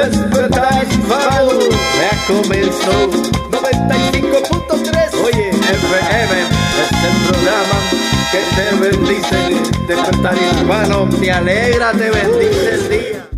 Despertar hispano ya comenzó 95.3 Oye FM es el programa que te bendice Despertar hispano me alegra, te bendice el día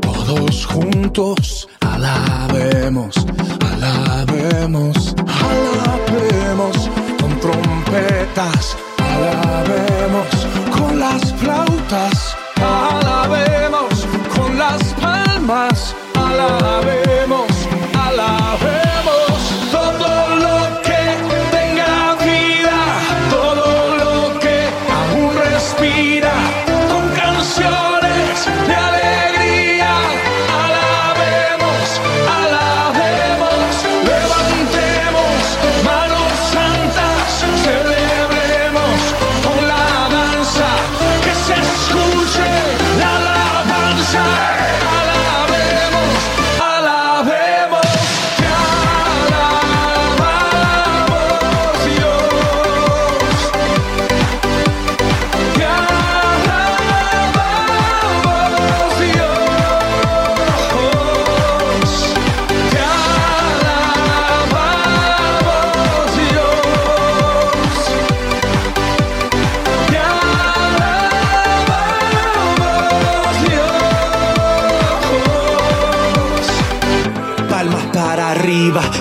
todos juntos, alabemos, alabemos, alabemos. Con trompetas, alabemos. Con las flautas, alabemos. Con las palmas, alabemos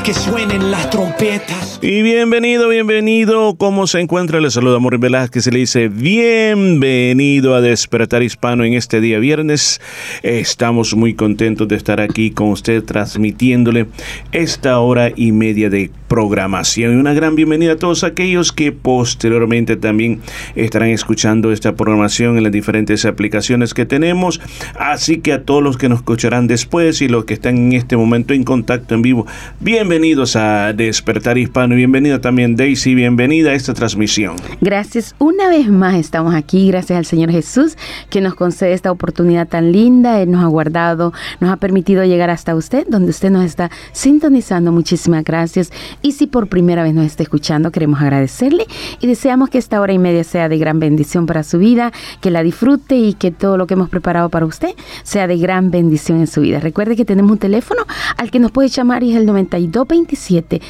que suenen las trompetas. Y bienvenido, bienvenido. ¿Cómo se encuentra? Le saluda Morri Velázquez y le dice bienvenido a Despertar Hispano en este día viernes. Estamos muy contentos de estar aquí con usted transmitiéndole esta hora y media de programación. Y una gran bienvenida a todos aquellos que posteriormente también estarán escuchando esta programación en las diferentes aplicaciones que tenemos. Así que a todos los que nos escucharán después y los que están en este momento en contacto en vivo, bienvenidos a Despertar Hispano. Y Bienvenida también Daisy, bienvenida a esta transmisión. Gracias una vez más estamos aquí, gracias al Señor Jesús que nos concede esta oportunidad tan linda, Él nos ha guardado, nos ha permitido llegar hasta usted, donde usted nos está sintonizando. Muchísimas gracias. Y si por primera vez nos está escuchando, queremos agradecerle y deseamos que esta hora y media sea de gran bendición para su vida, que la disfrute y que todo lo que hemos preparado para usted sea de gran bendición en su vida. Recuerde que tenemos un teléfono al que nos puede llamar y es el 9227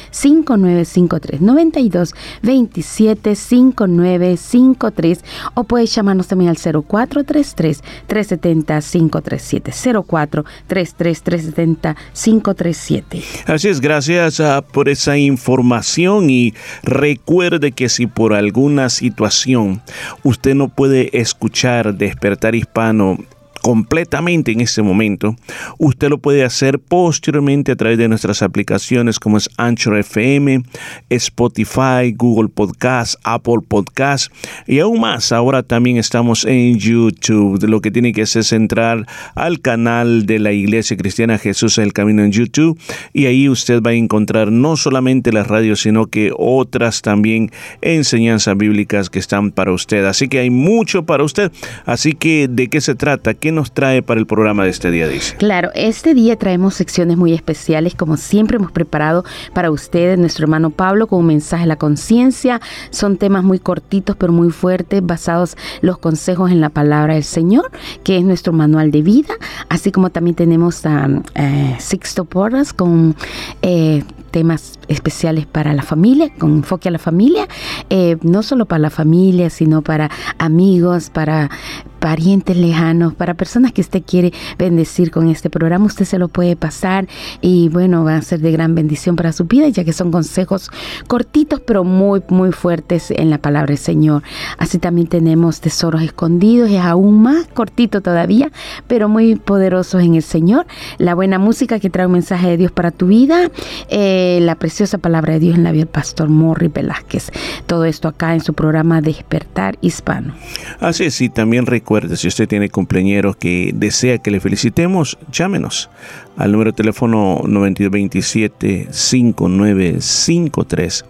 5953 9227 5953 o puede llamarnos también al 0433 370 537 0433 370 537. Así es, gracias ah, por esa información y recuerde que si por alguna situación usted no puede escuchar Despertar Hispano completamente en este momento, usted lo puede hacer posteriormente a través de nuestras aplicaciones como es Anchor FM, Spotify, Google Podcast, Apple Podcast y aún más. Ahora también estamos en YouTube. Lo que tiene que hacer es entrar al canal de la Iglesia Cristiana Jesús el Camino en YouTube y ahí usted va a encontrar no solamente las radios, sino que otras también enseñanzas bíblicas que están para usted. Así que hay mucho para usted. Así que, ¿de qué se trata? ¿Qué nos trae para el programa de este día, dice? Claro, este día traemos secciones muy especiales, como siempre hemos preparado para ustedes, nuestro hermano Pablo, con un mensaje a la conciencia. Son temas muy cortitos, pero muy fuertes, basados los consejos en la palabra del Señor, que es nuestro manual de vida, así como también tenemos a eh, Sixto Porras con eh, temas especiales para la familia, con enfoque a la familia, eh, no solo para la familia, sino para amigos, para parientes lejanos, para personas que usted quiere bendecir con este programa, usted se lo puede pasar y bueno, va a ser de gran bendición para su vida, ya que son consejos cortitos pero muy, muy fuertes en la palabra del Señor. Así también tenemos tesoros escondidos, es aún más cortito todavía, pero muy poderosos en el Señor. La buena música que trae un mensaje de Dios para tu vida, eh, la preciosa palabra de Dios en la vida del pastor Morri Velázquez. Todo esto acá en su programa Despertar Hispano. Así es, y también recuerde, si usted tiene cumpleaños que desea que le felicitemos, llámenos al número de teléfono 9227-5953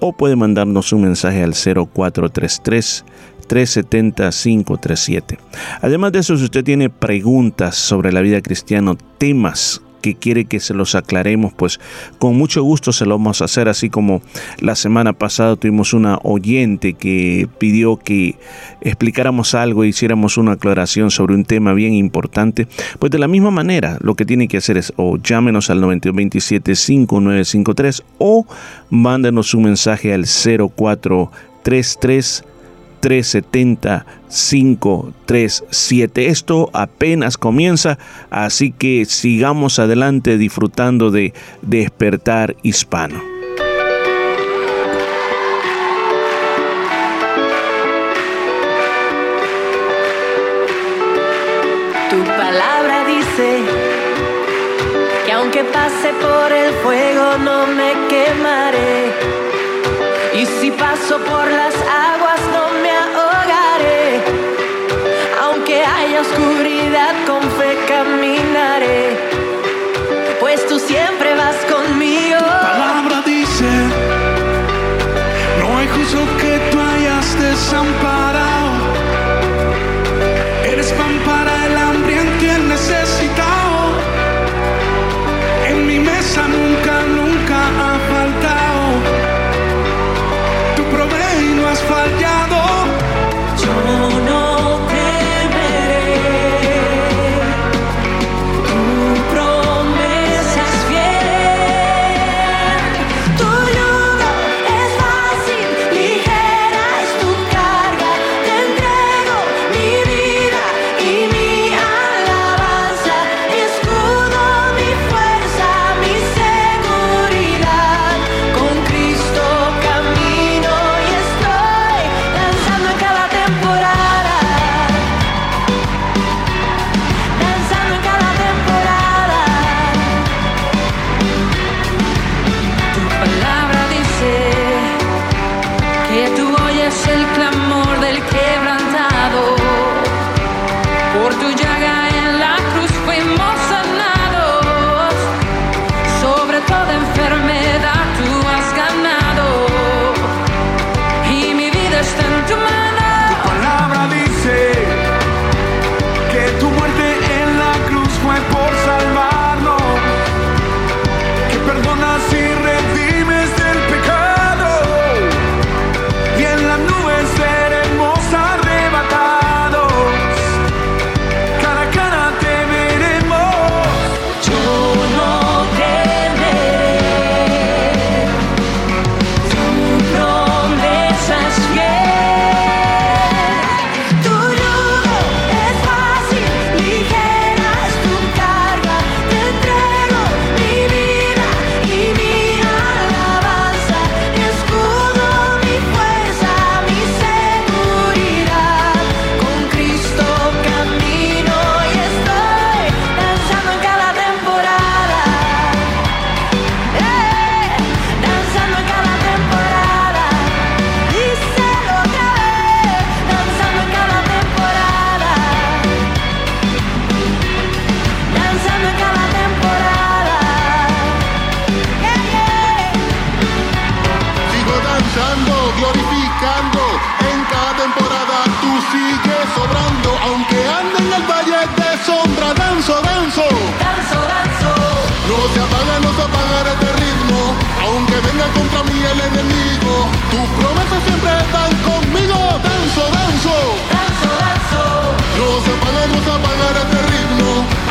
o puede mandarnos un mensaje al 0433 370-537. Además de eso, si usted tiene preguntas sobre la vida cristiana, temas que quiere que se los aclaremos, pues con mucho gusto se lo vamos a hacer, así como la semana pasada tuvimos una oyente que pidió que explicáramos algo e hiciéramos una aclaración sobre un tema bien importante, pues de la misma manera lo que tiene que hacer es o llámenos al 9127-5953 o mándenos un mensaje al 0433 370 537. Esto apenas comienza, así que sigamos adelante disfrutando de despertar hispano. Tu palabra dice que aunque pase por el fuego no me quemaré. Y si paso por las aguas hayas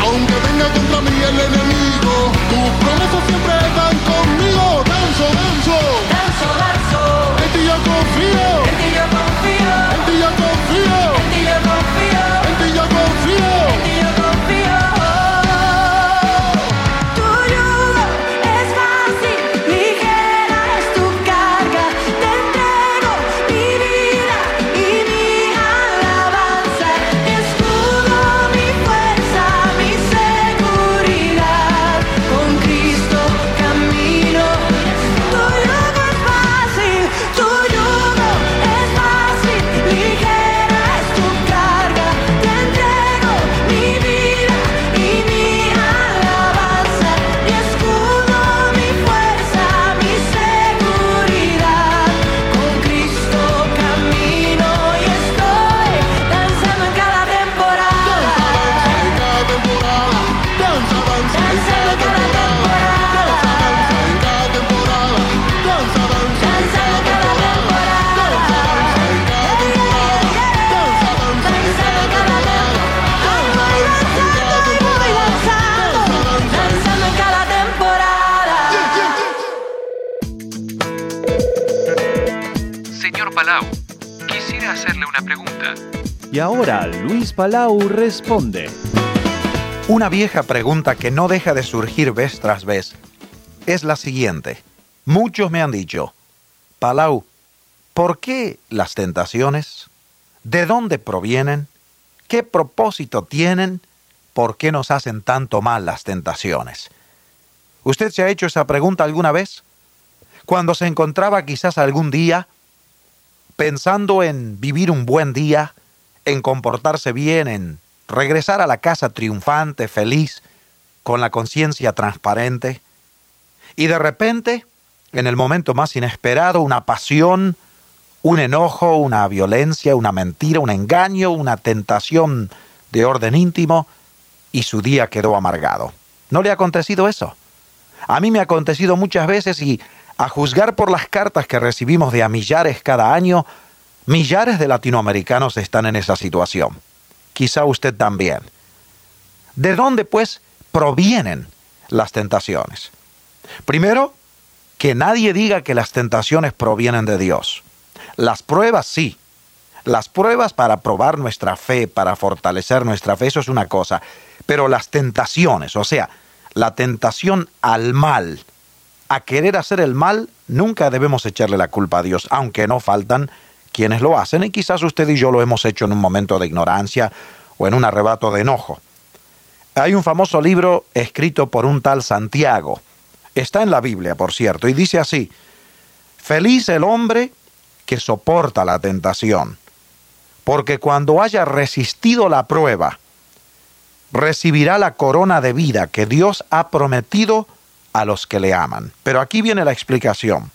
aunque venga contra mí el enemigo. Palau responde. Una vieja pregunta que no deja de surgir vez tras vez es la siguiente. Muchos me han dicho, Palau, ¿por qué las tentaciones? ¿De dónde provienen? ¿Qué propósito tienen? ¿Por qué nos hacen tanto mal las tentaciones? ¿Usted se ha hecho esa pregunta alguna vez? Cuando se encontraba quizás algún día pensando en vivir un buen día, en comportarse bien, en regresar a la casa triunfante, feliz, con la conciencia transparente, y de repente, en el momento más inesperado, una pasión, un enojo, una violencia, una mentira, un engaño, una tentación de orden íntimo, y su día quedó amargado. ¿No le ha acontecido eso? A mí me ha acontecido muchas veces y, a juzgar por las cartas que recibimos de a millares cada año, millares de latinoamericanos están en esa situación. Quizá usted también. ¿De dónde, pues, provienen las tentaciones? Primero, que nadie diga que las tentaciones provienen de Dios. Las pruebas sí. Las pruebas para probar nuestra fe, para fortalecer nuestra fe, eso es una cosa. Pero las tentaciones, o sea, la tentación al mal, a querer hacer el mal, nunca debemos echarle la culpa a Dios, aunque no faltan quienes lo hacen, y quizás usted y yo lo hemos hecho en un momento de ignorancia o en un arrebato de enojo. Hay un famoso libro escrito por un tal Santiago, está en la Biblia, por cierto, y dice así, Feliz el hombre que soporta la tentación, porque cuando haya resistido la prueba, recibirá la corona de vida que Dios ha prometido a los que le aman. Pero aquí viene la explicación.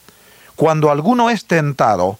Cuando alguno es tentado,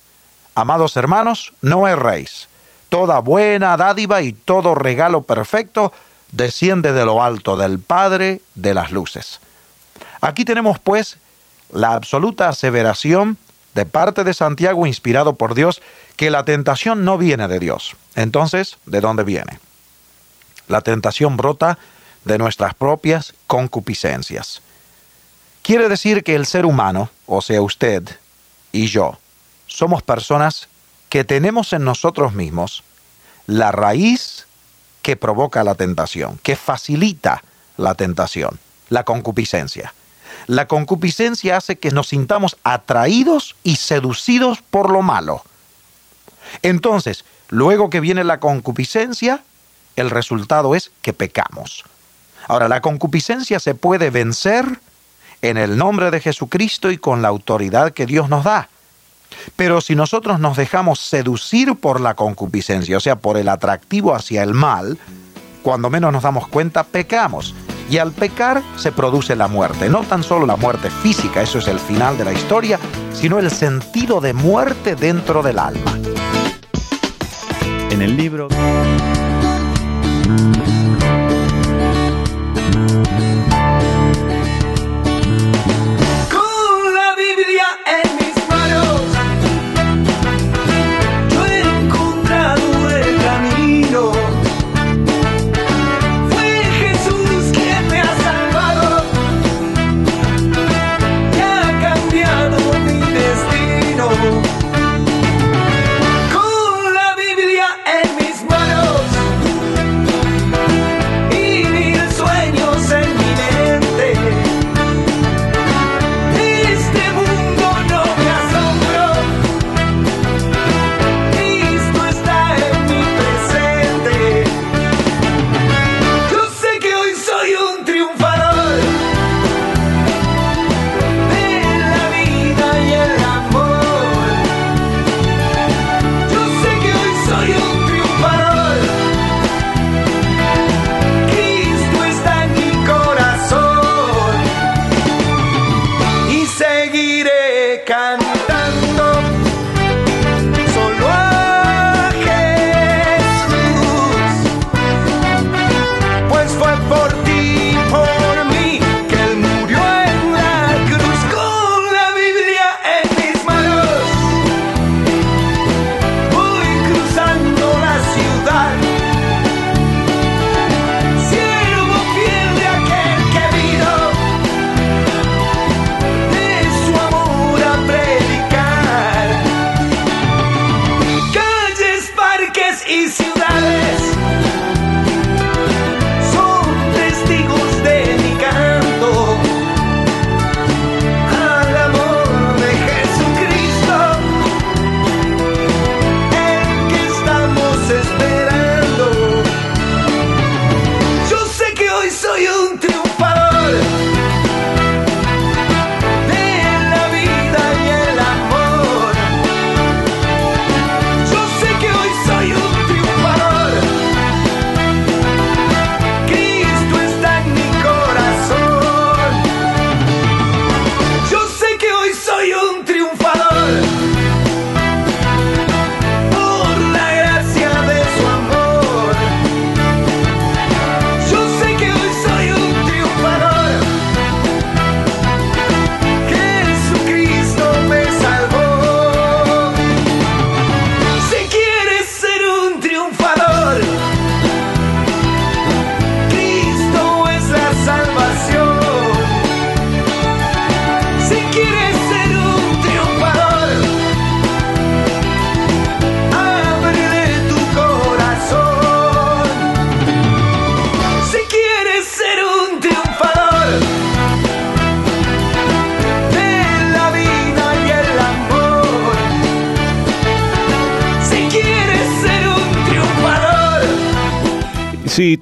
Amados hermanos, no erréis. Toda buena dádiva y todo regalo perfecto desciende de lo alto del Padre de las luces. Aquí tenemos pues la absoluta aseveración de parte de Santiago inspirado por Dios que la tentación no viene de Dios. Entonces, ¿de dónde viene? La tentación brota de nuestras propias concupiscencias. Quiere decir que el ser humano, o sea usted y yo, somos personas que tenemos en nosotros mismos la raíz que provoca la tentación, que facilita la tentación, la concupiscencia. La concupiscencia hace que nos sintamos atraídos y seducidos por lo malo. Entonces, luego que viene la concupiscencia, el resultado es que pecamos. Ahora, la concupiscencia se puede vencer en el nombre de Jesucristo y con la autoridad que Dios nos da. Pero si nosotros nos dejamos seducir por la concupiscencia, o sea, por el atractivo hacia el mal, cuando menos nos damos cuenta, pecamos. Y al pecar se produce la muerte. No tan solo la muerte física, eso es el final de la historia, sino el sentido de muerte dentro del alma. En el libro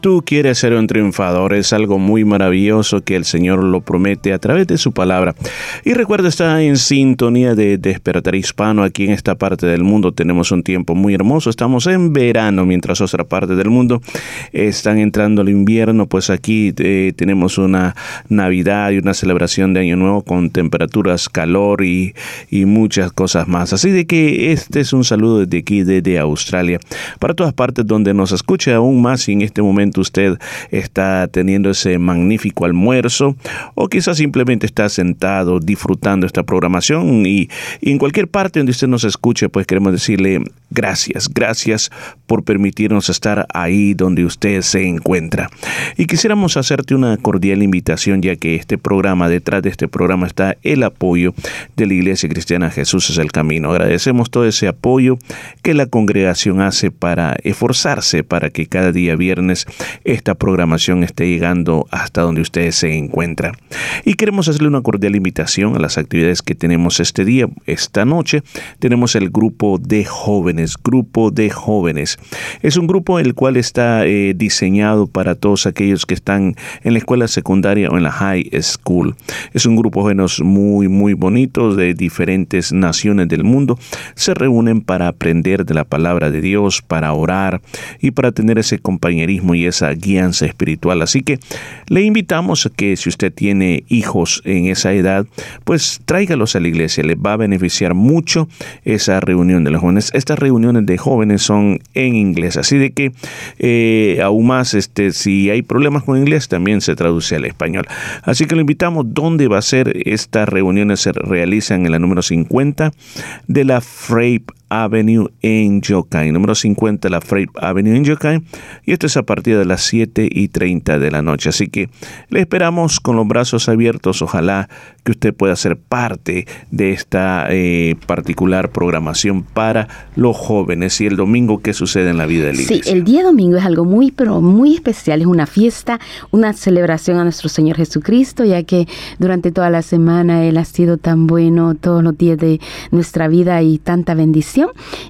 Si tú quieres ser un triunfador, es algo muy maravilloso que el Señor lo promete a través de su palabra. Y recuerda, está en sintonía de Despertar Hispano. Aquí en esta parte del mundo tenemos un tiempo muy hermoso. Estamos en verano, mientras otra parte del mundo están entrando el invierno. Pues aquí eh, tenemos una Navidad y una celebración de Año Nuevo con temperaturas, calor y, y muchas cosas más. Así de que este es un saludo desde aquí, desde Australia. Para todas partes donde nos escuche aún más en este momento usted está teniendo ese magnífico almuerzo o quizás simplemente está sentado disfrutando esta programación y, en cualquier parte donde usted nos escuche, pues queremos decirle gracias, gracias por permitirnos estar ahí donde usted se encuentra. Y quisiéramos hacerte una cordial invitación ya que este programa, detrás de este programa está el apoyo de la Iglesia Cristiana Jesús es el Camino. Agradecemos todo ese apoyo que la congregación hace para esforzarse para que cada día viernes esta programación esté llegando hasta donde usted se encuentra. Y queremos hacerle una cordial invitación a las actividades que tenemos este día. Esta noche tenemos el grupo de jóvenes, grupo de jóvenes. Es un grupo el cual está eh, diseñado para todos aquellos que están en la escuela secundaria o en la high school. Es un grupo de jóvenes muy, muy bonitos de diferentes naciones del mundo. Se reúnen para aprender de la palabra de Dios, para orar y para tener ese compañerismo y esa guianza espiritual. Así que le invitamos a que si usted tiene hijos en esa edad, pues tráigalos a la iglesia. Les va a beneficiar mucho esa reunión de los jóvenes. Estas reuniones de jóvenes son en inglés, así de que eh, aún más, este, si hay problemas con inglés, también se traduce al español. Así que lo invitamos. ¿Dónde va a ser? Estas reuniones se realizan en la número 50 de la Frape Avenue en Yokai, número 50 la Freight Avenue en Yokai, y esto es a partir de las 7 y 30 de la noche. Así que le esperamos con los brazos abiertos. Ojalá que usted pueda ser parte de esta eh, particular programación para los jóvenes y el domingo que sucede en la vida de la iglesia. Sí, el día domingo es algo muy, pero muy especial. Es una fiesta, una celebración a nuestro Señor Jesucristo, ya que durante toda la semana Él ha sido tan bueno, todos los días de nuestra vida y tanta bendición.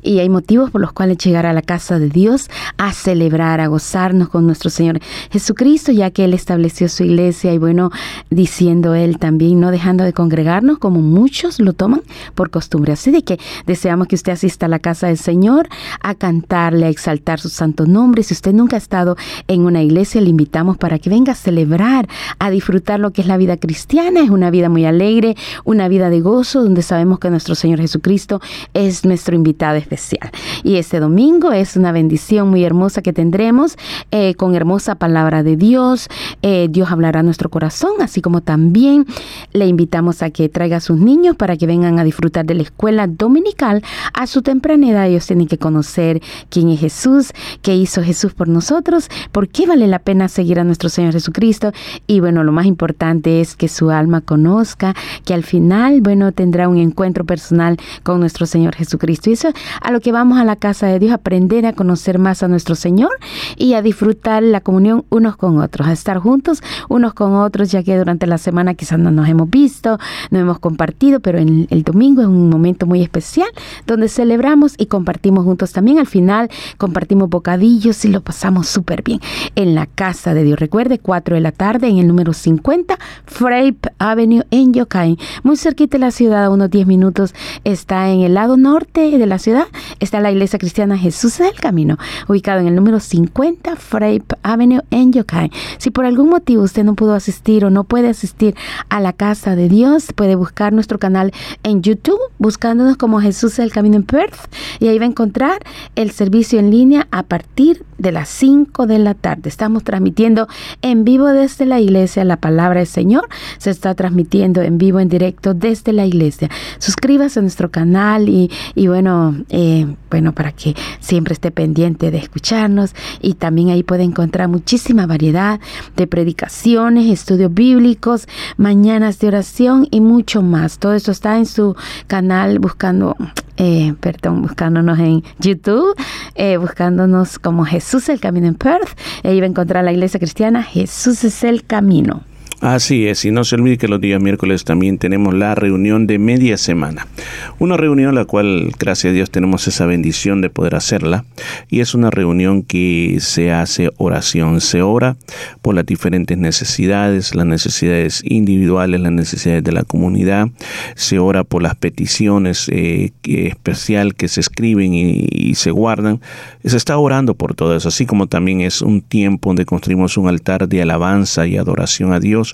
Y hay motivos por los cuales llegar a la casa de Dios a celebrar, a gozarnos con nuestro Señor Jesucristo, ya que Él estableció su iglesia y bueno, diciendo Él también, no dejando de congregarnos como muchos lo toman por costumbre. Así de que deseamos que usted asista a la casa del Señor a cantarle, a exaltar su santo nombre. Si usted nunca ha estado en una iglesia, le invitamos para que venga a celebrar, a disfrutar lo que es la vida cristiana. Es una vida muy alegre, una vida de gozo, donde sabemos que nuestro Señor Jesucristo es nuestro invitado especial. Y este domingo es una bendición muy hermosa que tendremos eh, con hermosa palabra de Dios. Eh, Dios hablará a nuestro corazón, así como también le invitamos a que traiga a sus niños para que vengan a disfrutar de la escuela dominical. A su temprana edad ellos tienen que conocer quién es Jesús, qué hizo Jesús por nosotros, por qué vale la pena seguir a nuestro Señor Jesucristo. Y bueno, lo más importante es que su alma conozca que al final, bueno, tendrá un encuentro personal con nuestro Señor Jesucristo. Eso a lo que vamos a la casa de Dios, aprender a conocer más a nuestro Señor y a disfrutar la comunión unos con otros, a estar juntos unos con otros, ya que durante la semana quizás no nos hemos visto, no hemos compartido, pero en el domingo es un momento muy especial donde celebramos y compartimos juntos también. Al final compartimos bocadillos y lo pasamos súper bien en la casa de Dios. Recuerde, 4 de la tarde en el número 50, Frape Avenue en Yokain, muy cerquita de la ciudad, a unos 10 minutos, está en el lado norte de la ciudad, está la iglesia cristiana Jesús del Camino, ubicado en el número 50, Frape Avenue en Yokain. Si por algún motivo usted no pudo asistir o no puede asistir a la casa de Dios, puede buscar nuestro canal en YouTube, buscándonos como Jesús del Camino en Perth, y ahí va a encontrar el servicio en línea a partir de las 5 de la tarde. Estamos transmitiendo en vivo desde la iglesia la palabra del Señor. Se está transmitiendo en vivo, en directo desde la iglesia. Suscríbase a nuestro canal y, y bueno, eh, bueno, para que siempre esté pendiente de escucharnos. Y también ahí puede encontrar muchísima variedad de predicaciones, estudios bíblicos, mañanas de oración y mucho más. Todo eso está en su canal buscando eh, perdón, buscándonos en YouTube, eh, buscándonos como Jesús el Camino en Perth. Ahí va a encontrar la iglesia cristiana Jesús es el Camino. Así es, y no se olvide que los días miércoles también tenemos la reunión de media semana. Una reunión la cual, gracias a Dios, tenemos esa bendición de poder hacerla. Y es una reunión que se hace oración. Se ora por las diferentes necesidades, las necesidades individuales, las necesidades de la comunidad. Se ora por las peticiones eh, especial que se escriben y, y se guardan. Se está orando por todo eso, así como también es un tiempo donde construimos un altar de alabanza y adoración a Dios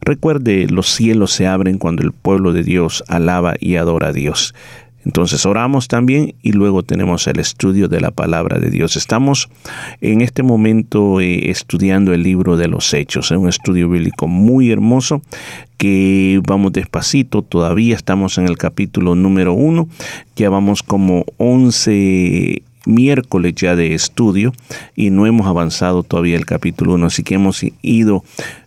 Recuerde, los cielos se abren cuando el pueblo de Dios alaba y adora a Dios. Entonces oramos también y luego tenemos el estudio de la palabra de Dios. Estamos en este momento eh, estudiando el libro de los Hechos, es un estudio bíblico muy hermoso que vamos despacito, todavía estamos en el capítulo número uno, ya vamos como 11 miércoles ya de estudio y no hemos avanzado todavía el capítulo 1, así que hemos ido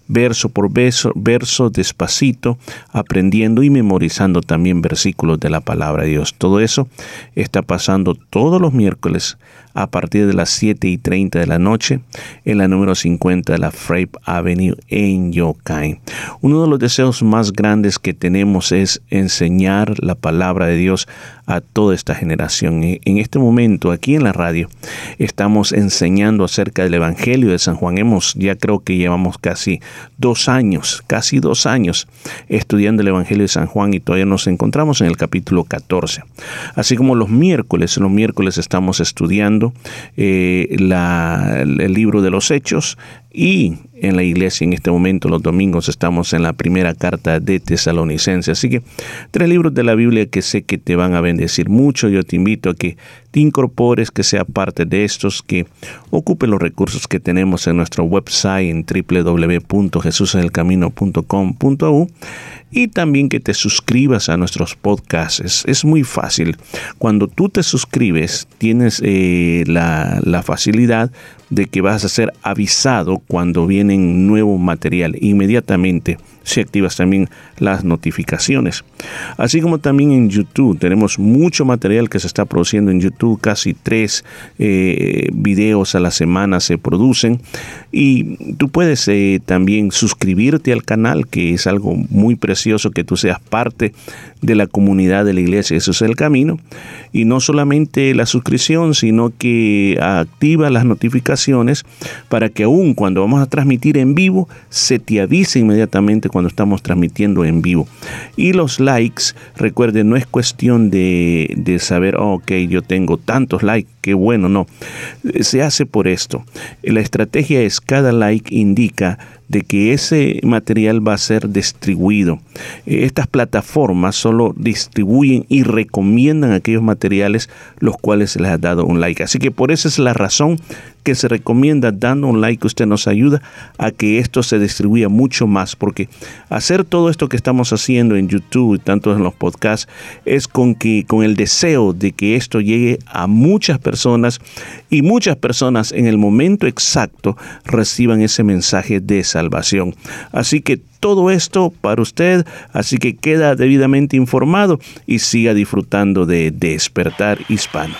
verso por verso, verso despacito, aprendiendo y memorizando también versículos de la palabra de Dios. Todo eso está pasando todos los miércoles a partir de las 7 y 30 de la noche en la número 50 de la Frape Avenue en Yokai. Uno de los deseos más grandes que tenemos es enseñar la palabra de Dios a toda esta generación. En este momento, aquí en la radio, estamos enseñando acerca del Evangelio de San Juan. Hemos, ya creo que llevamos casi dos años, casi dos años estudiando el Evangelio de San Juan y todavía nos encontramos en el capítulo 14. Así como los miércoles, los miércoles estamos estudiando eh, el libro de los Hechos y en la iglesia en este momento, los domingos, estamos en la primera carta de Tesalonicenses. Así que tres libros de la Biblia que sé que te van a bendecir mucho. Yo te invito a que te incorpores, que sea parte de estos, que ocupe los recursos que tenemos en nuestro website en www.jesusenelcamino.com.au y también que te suscribas a nuestros podcasts. Es, muy fácil. Cuando tú te suscribes, tienes eh, la facilidad de que vas a ser avisado cuando vienen nuevo material. Inmediatamente si activas también las notificaciones. Así como también en YouTube, tenemos mucho material que se está produciendo en YouTube, casi tres eh, videos a la semana se producen. Y tú puedes eh, también suscribirte al canal, que es algo muy precioso que tú seas parte de la comunidad de la iglesia, eso es el camino, y no solamente la suscripción, sino que activa las notificaciones para que aún cuando vamos a transmitir en vivo, se te avise inmediatamente cuando estamos transmitiendo en vivo. Y los likes, recuerden, no es cuestión de, de saber, oh, ok, yo tengo tantos likes, qué bueno, no. Se hace por esto. La estrategia es cada like indica de que ese material va a ser distribuido. Estas plataformas solo distribuyen y recomiendan aquellos materiales los cuales se les ha dado un like. Así que por esa es la razón que se recomienda dando un like. Usted nos ayuda a que esto se distribuya mucho más, porque hacer todo esto que estamos haciendo en YouTube y tanto en los podcasts es con que con el deseo de que esto llegue a muchas personas y muchas personas en el momento exacto reciban ese mensaje de salvación. Así que todo esto para usted, así que queda debidamente informado y siga disfrutando de Despertar Hispano.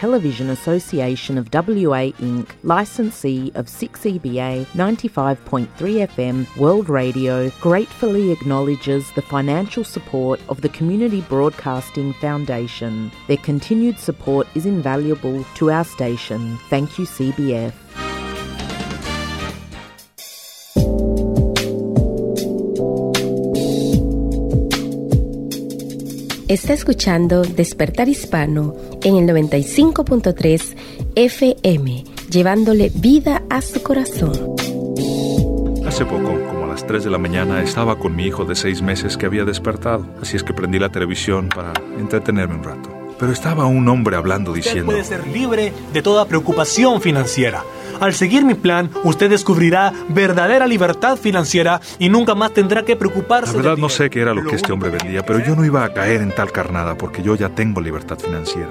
Television Association of WA Inc., licensee of 6EBA 95.3 FM World Radio, gratefully acknowledges the financial support of the Community Broadcasting Foundation. Their continued support is invaluable to our station. Thank you, CBF. Está escuchando Despertar Hispano en el 95.3 FM, llevándole vida a su corazón. Hace poco, como a las 3 de la mañana, estaba con mi hijo de 6 meses que había despertado, así es que prendí la televisión para entretenerme un rato. Pero estaba un hombre hablando Usted diciendo... puede ser libre de toda preocupación financiera. Al seguir mi plan, usted descubrirá verdadera libertad financiera y nunca más tendrá que preocuparse La verdad no sé qué era lo que este hombre vendía, pero yo no iba a caer en tal carnada porque yo ya tengo libertad financiera.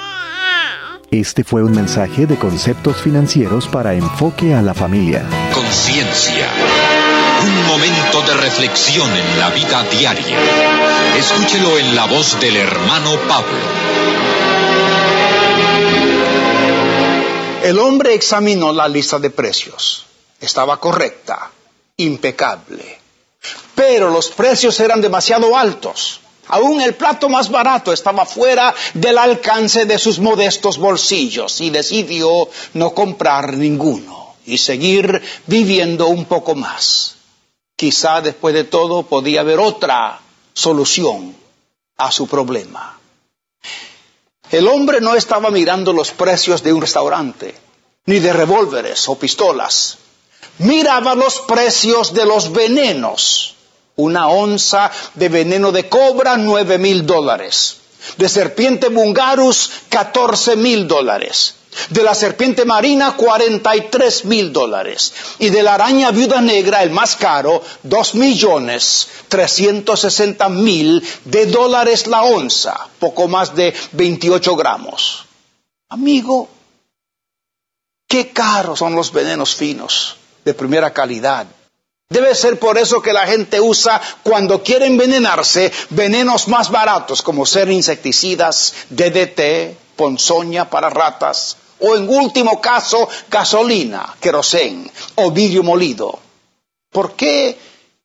Este fue un mensaje de conceptos financieros para enfoque a la familia. Conciencia. Un momento de reflexión en la vida diaria. Escúchelo en la voz del hermano Pablo. El hombre examinó la lista de precios. Estaba correcta, impecable. Pero los precios eran demasiado altos. Aún el plato más barato estaba fuera del alcance de sus modestos bolsillos y decidió no comprar ninguno y seguir viviendo un poco más. Quizá después de todo podía haber otra solución a su problema. El hombre no estaba mirando los precios de un restaurante, ni de revólveres o pistolas. Miraba los precios de los venenos. Una onza de veneno de cobra, nueve mil dólares. De serpiente bungarus, catorce mil dólares. De la serpiente marina, 43 mil dólares. Y de la araña viuda negra, el más caro, dos millones 360 mil de dólares la onza. Poco más de 28 gramos. Amigo, qué caros son los venenos finos, de primera calidad. Debe ser por eso que la gente usa, cuando quiere envenenarse, venenos más baratos, como ser insecticidas, DDT, ponzoña para ratas, o en último caso, gasolina, querosén o vidrio molido. ¿Por qué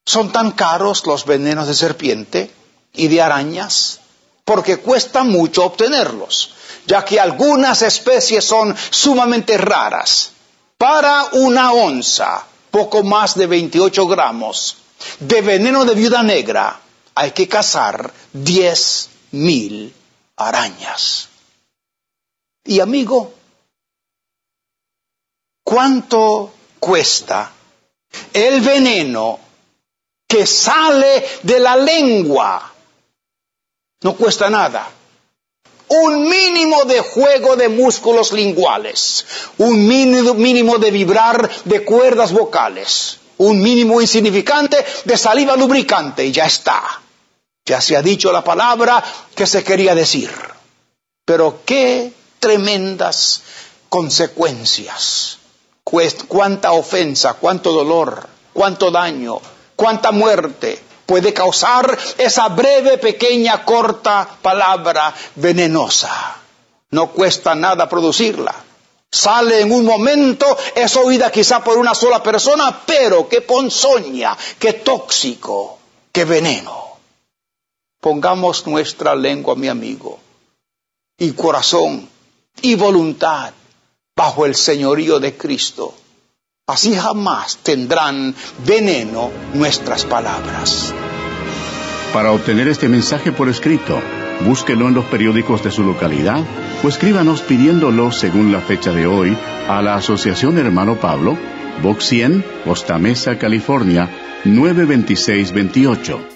son tan caros los venenos de serpiente y de arañas? Porque cuesta mucho obtenerlos, ya que algunas especies son sumamente raras. Para una onza, poco más de 28 gramos de veneno de viuda negra, hay que cazar 10 mil arañas. Y amigo, ¿cuánto cuesta el veneno que sale de la lengua? No cuesta nada. Un mínimo de juego de músculos linguales, un mínimo, de vibrar de cuerdas vocales, un mínimo insignificante de saliva lubricante y ya está. Ya se ha dicho la palabra que se quería decir. Pero qué tremendas consecuencias. Cuánta ofensa, cuánto dolor, cuánto daño, cuánta muerte puede causar esa breve, pequeña, corta palabra venenosa. No cuesta nada producirla. Sale en un momento, es oída quizá por una sola persona, pero qué ponzoña, qué tóxico, qué veneno. Pongamos nuestra lengua, mi amigo, y corazón y voluntad bajo el señorío de Cristo. Así jamás tendrán veneno nuestras palabras. Para obtener este mensaje por escrito, búsquelo en los periódicos de su localidad o escríbanos pidiéndolo según la fecha de hoy a la Asociación Hermano Pablo, Box 100, Costa Mesa, California, 92628.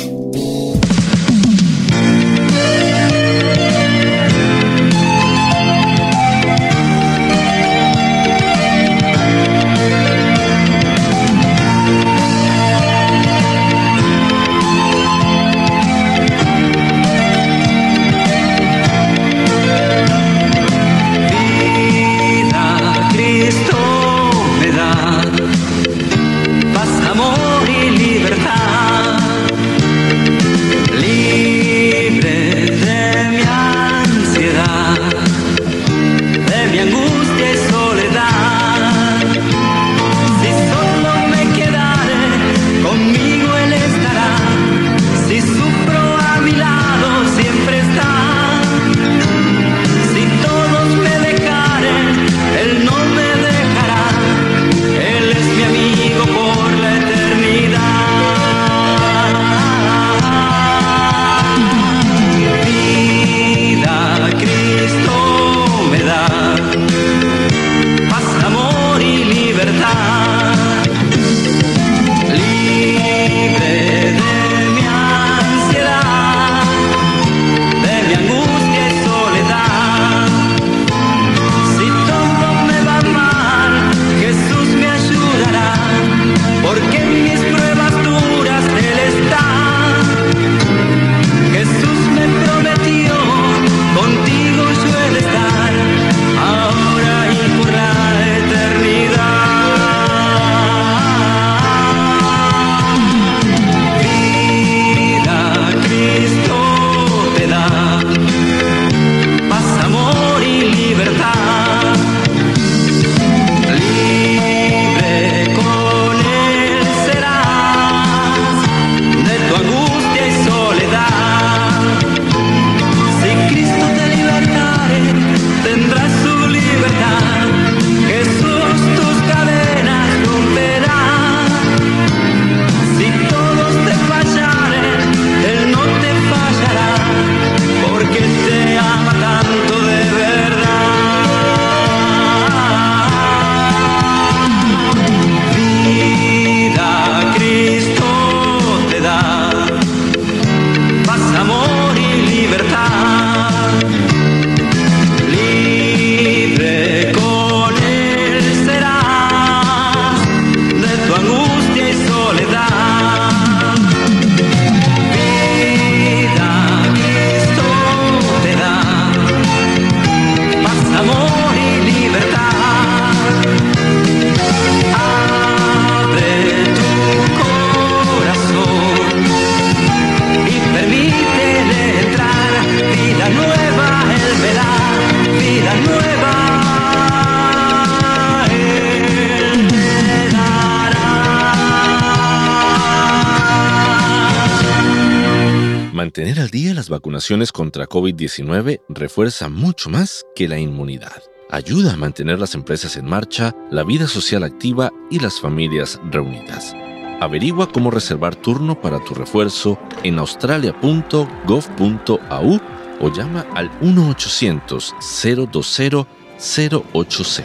mantener al día las vacunaciones contra COVID-19 refuerza mucho más que la inmunidad. Ayuda a mantener las empresas en marcha, la vida social activa y las familias reunidas. Averigua cómo reservar turno para tu refuerzo en australia.gov.au o llama al 1-800-020-080.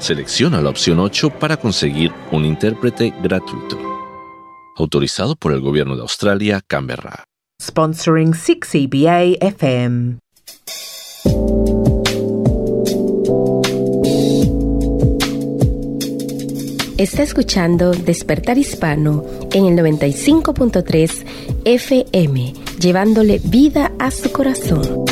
Selecciona la opción 8 para conseguir un intérprete gratuito. Autorizado por el Gobierno de Australia, Canberra sponsoring 6EBA FM. Está escuchando Despertar Hispano en el 95.3 FM, llevándole vida a su corazón.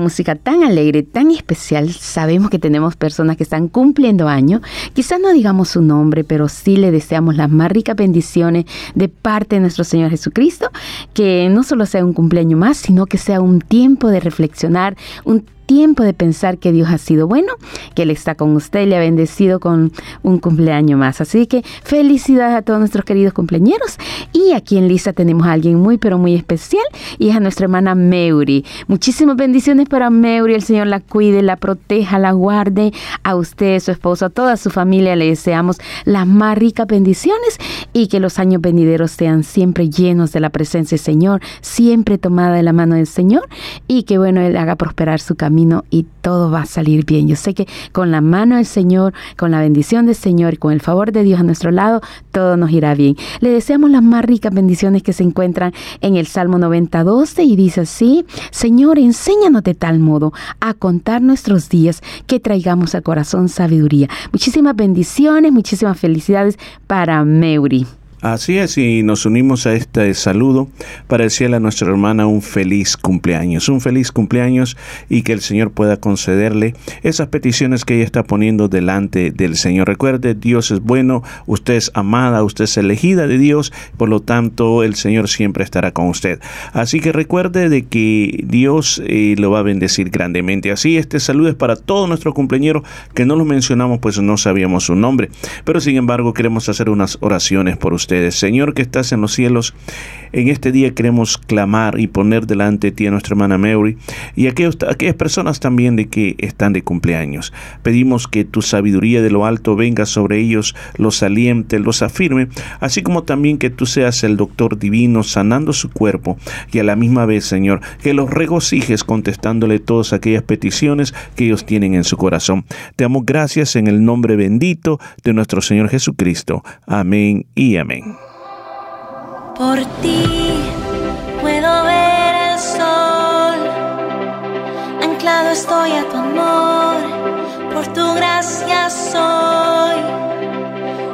Música tan alegre, tan especial, sabemos que tenemos personas que están cumpliendo año. Quizás no digamos su nombre, pero sí le deseamos las más ricas bendiciones de parte de nuestro Señor Jesucristo. Que no solo sea un cumpleaños más, sino que sea un tiempo de reflexionar, un tiempo de pensar que Dios ha sido bueno, que Él está con usted, le ha bendecido con un cumpleaños más. Así que felicidades a todos nuestros queridos cumpleañeros. Y aquí en Lisa tenemos a alguien muy, pero muy especial y es a nuestra hermana Meuri. Muchísimas bendiciones para Meuri. El Señor la cuide, la proteja, la guarde. A usted, su esposo, a toda su familia le deseamos las más ricas bendiciones y que los años venideros sean siempre llenos de la presencia del Señor, siempre tomada de la mano del Señor y que bueno, Él haga prosperar su camino y todo va a salir bien. Yo sé que con la mano del Señor, con la bendición del Señor y con el favor de Dios a nuestro lado, todo nos irá bien. Le deseamos las más ricas bendiciones que se encuentran en el Salmo 90, 12 y dice así, Señor, enséñanos de tal modo a contar nuestros días que traigamos al corazón sabiduría. Muchísimas bendiciones, muchísimas felicidades para Meuri. Así es, y nos unimos a este saludo para decirle a nuestra hermana un feliz cumpleaños, un feliz cumpleaños y que el Señor pueda concederle esas peticiones que ella está poniendo delante del Señor. Recuerde, Dios es bueno, usted es amada, usted es elegida de Dios, por lo tanto el Señor siempre estará con usted. Así que recuerde de que Dios eh, lo va a bendecir grandemente. Así, este saludo es para todos nuestros cumpleaños que no los mencionamos, pues no sabíamos su nombre, pero sin embargo queremos hacer unas oraciones por usted Señor que estás en los cielos, en este día queremos clamar y poner delante de ti a nuestra hermana Mary y a aquellas personas también de que están de cumpleaños. Pedimos que tu sabiduría de lo alto venga sobre ellos, los aliente, los afirme, así como también que tú seas el doctor divino sanando su cuerpo y a la misma vez, Señor, que los regocijes contestándole todas aquellas peticiones que ellos tienen en su corazón. Te damos gracias en el nombre bendito de nuestro Señor Jesucristo. Amén y amén. Por ti puedo ver el sol, anclado estoy a tu amor, por tu gracia soy,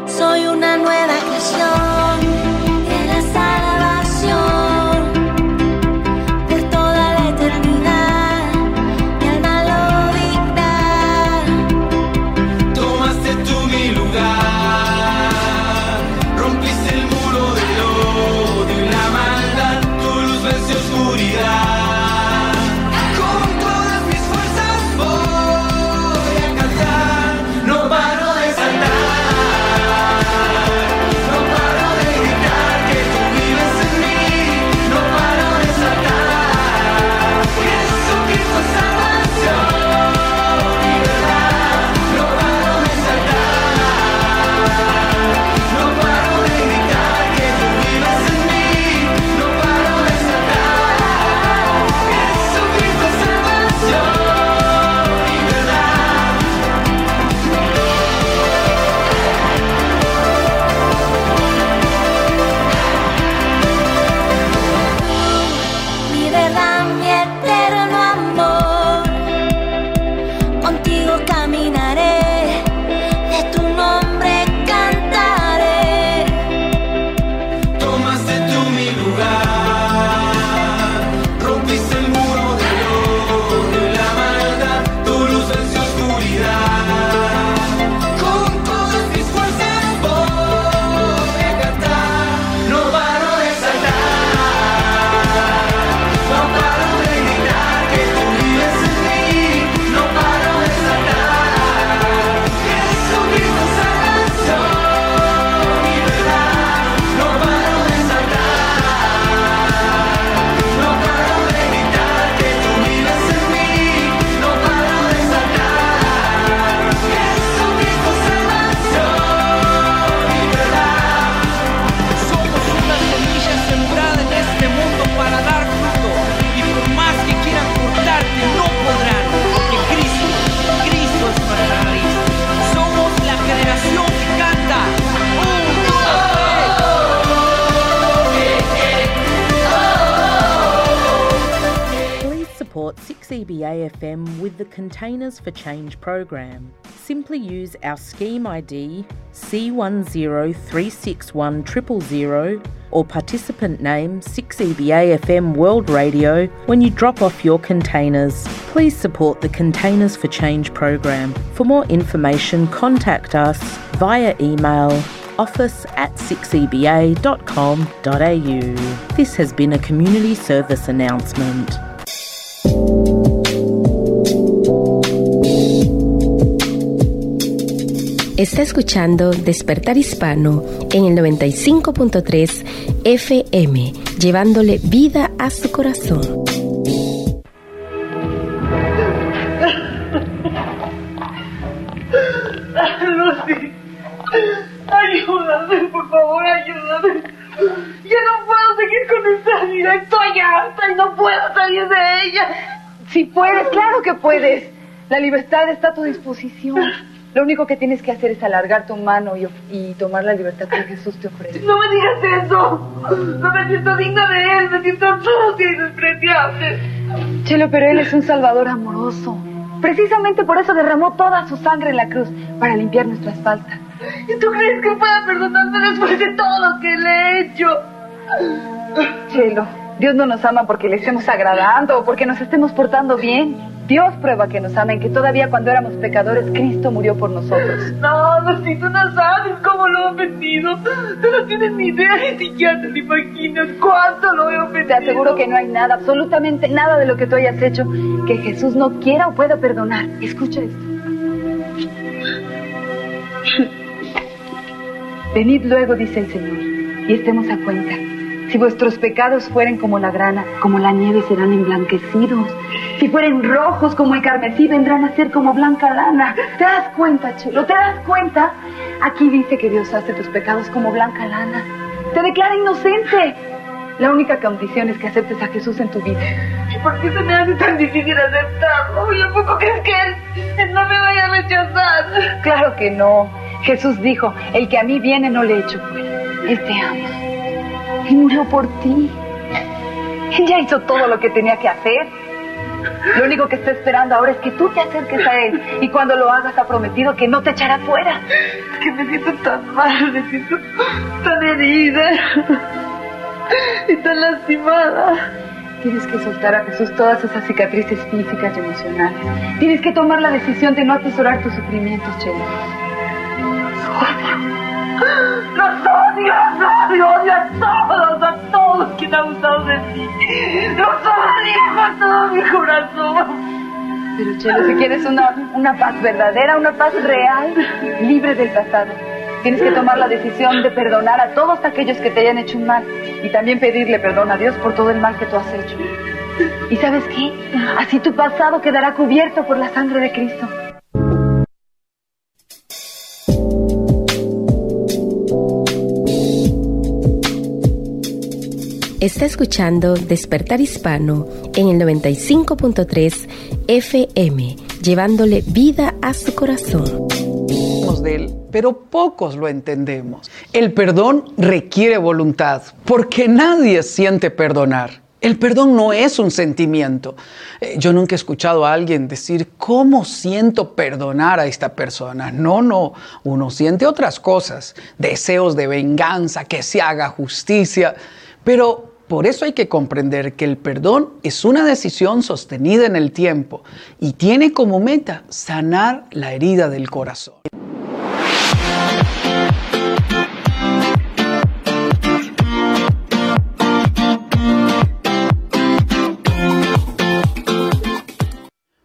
soy una nueva creación, the Containers for Change program. Simply use our scheme ID C10361000 or participant name 6EBA FM World Radio when you drop off your containers. Please support the Containers for Change program. For more information, contact us via email office at 6eba.com.au. This has been a community service announcement. Está escuchando Despertar Hispano en el 95.3 FM, llevándole vida a su corazón. Lucy, ayúdame, por favor, ayúdame. Ya no puedo seguir con esta vida, estoy harta y no puedo salir de ella. Si puedes, claro que puedes. La libertad está a tu disposición. Lo único que tienes que hacer es alargar tu mano y, y tomar la libertad que Jesús te ofrece. No me digas eso. No me siento digna de él, me siento sucia y despreciable. Chelo, pero Él es un Salvador amoroso. Precisamente por eso derramó toda su sangre en la cruz, para limpiar nuestras faltas. ¿Y tú crees que pueda perdonarme después de todo lo que le he hecho? Chelo, Dios no nos ama porque le estemos agradando o porque nos estemos portando bien. Dios prueba que nos ama en que todavía cuando éramos pecadores, Cristo murió por nosotros. No, tú no sabes cómo lo he ofendido. Tú no tienes ni idea, ni siquiera te imaginas cuánto lo he ofendido. Te aseguro que no hay nada, absolutamente nada de lo que tú hayas hecho que Jesús no quiera o pueda perdonar. Escucha esto. Venid luego, dice el Señor, y estemos a cuenta. Si vuestros pecados fueren como la grana, como la nieve serán emblanquecidos. Si fueren rojos como el carmesí, vendrán a ser como blanca lana. ¿Te das cuenta, Chelo? ¿Te das cuenta? Aquí dice que Dios hace tus pecados como blanca lana. Te declara inocente. La única condición es que aceptes a Jesús en tu vida. ¿Y por qué se me hace tan difícil aceptarlo? ¿Y a poco crees que él, él no me vaya a rechazar? Claro que no. Jesús dijo, el que a mí viene no le echo fuera. Él te ama. Él murió por ti. Él ya hizo todo lo que tenía que hacer. Lo único que está esperando ahora es que tú te acerques a Él. Y cuando lo hagas, ha prometido que no te echará fuera. Que me siento tan mal, me siento tan herida y tan lastimada. Tienes que soltar a Jesús todas esas cicatrices físicas y emocionales. Tienes que tomar la decisión de no atesorar tus sufrimientos, Chelo. Los odio, los odio, odio a todos, a todos que han abusado de ti. Los odio con todo mi corazón. Pero Chelo, si quieres una, una paz verdadera, una paz real, libre del pasado, tienes que tomar la decisión de perdonar a todos aquellos que te hayan hecho un mal y también pedirle perdón a Dios por todo el mal que tú has hecho. ¿Y sabes qué? Así tu pasado quedará cubierto por la sangre de Cristo. Está escuchando Despertar Hispano en el 95.3 FM, llevándole vida a su corazón. de él, pero pocos lo entendemos. El perdón requiere voluntad, porque nadie siente perdonar. El perdón no es un sentimiento. Eh, Yo nunca he escuchado a alguien decir, ¿cómo siento perdonar a esta persona? No, no, uno siente otras cosas, deseos de venganza, que se haga justicia, pero por eso hay que comprender que el perdón es una decisión sostenida en el tiempo y tiene como meta sanar la herida del corazón.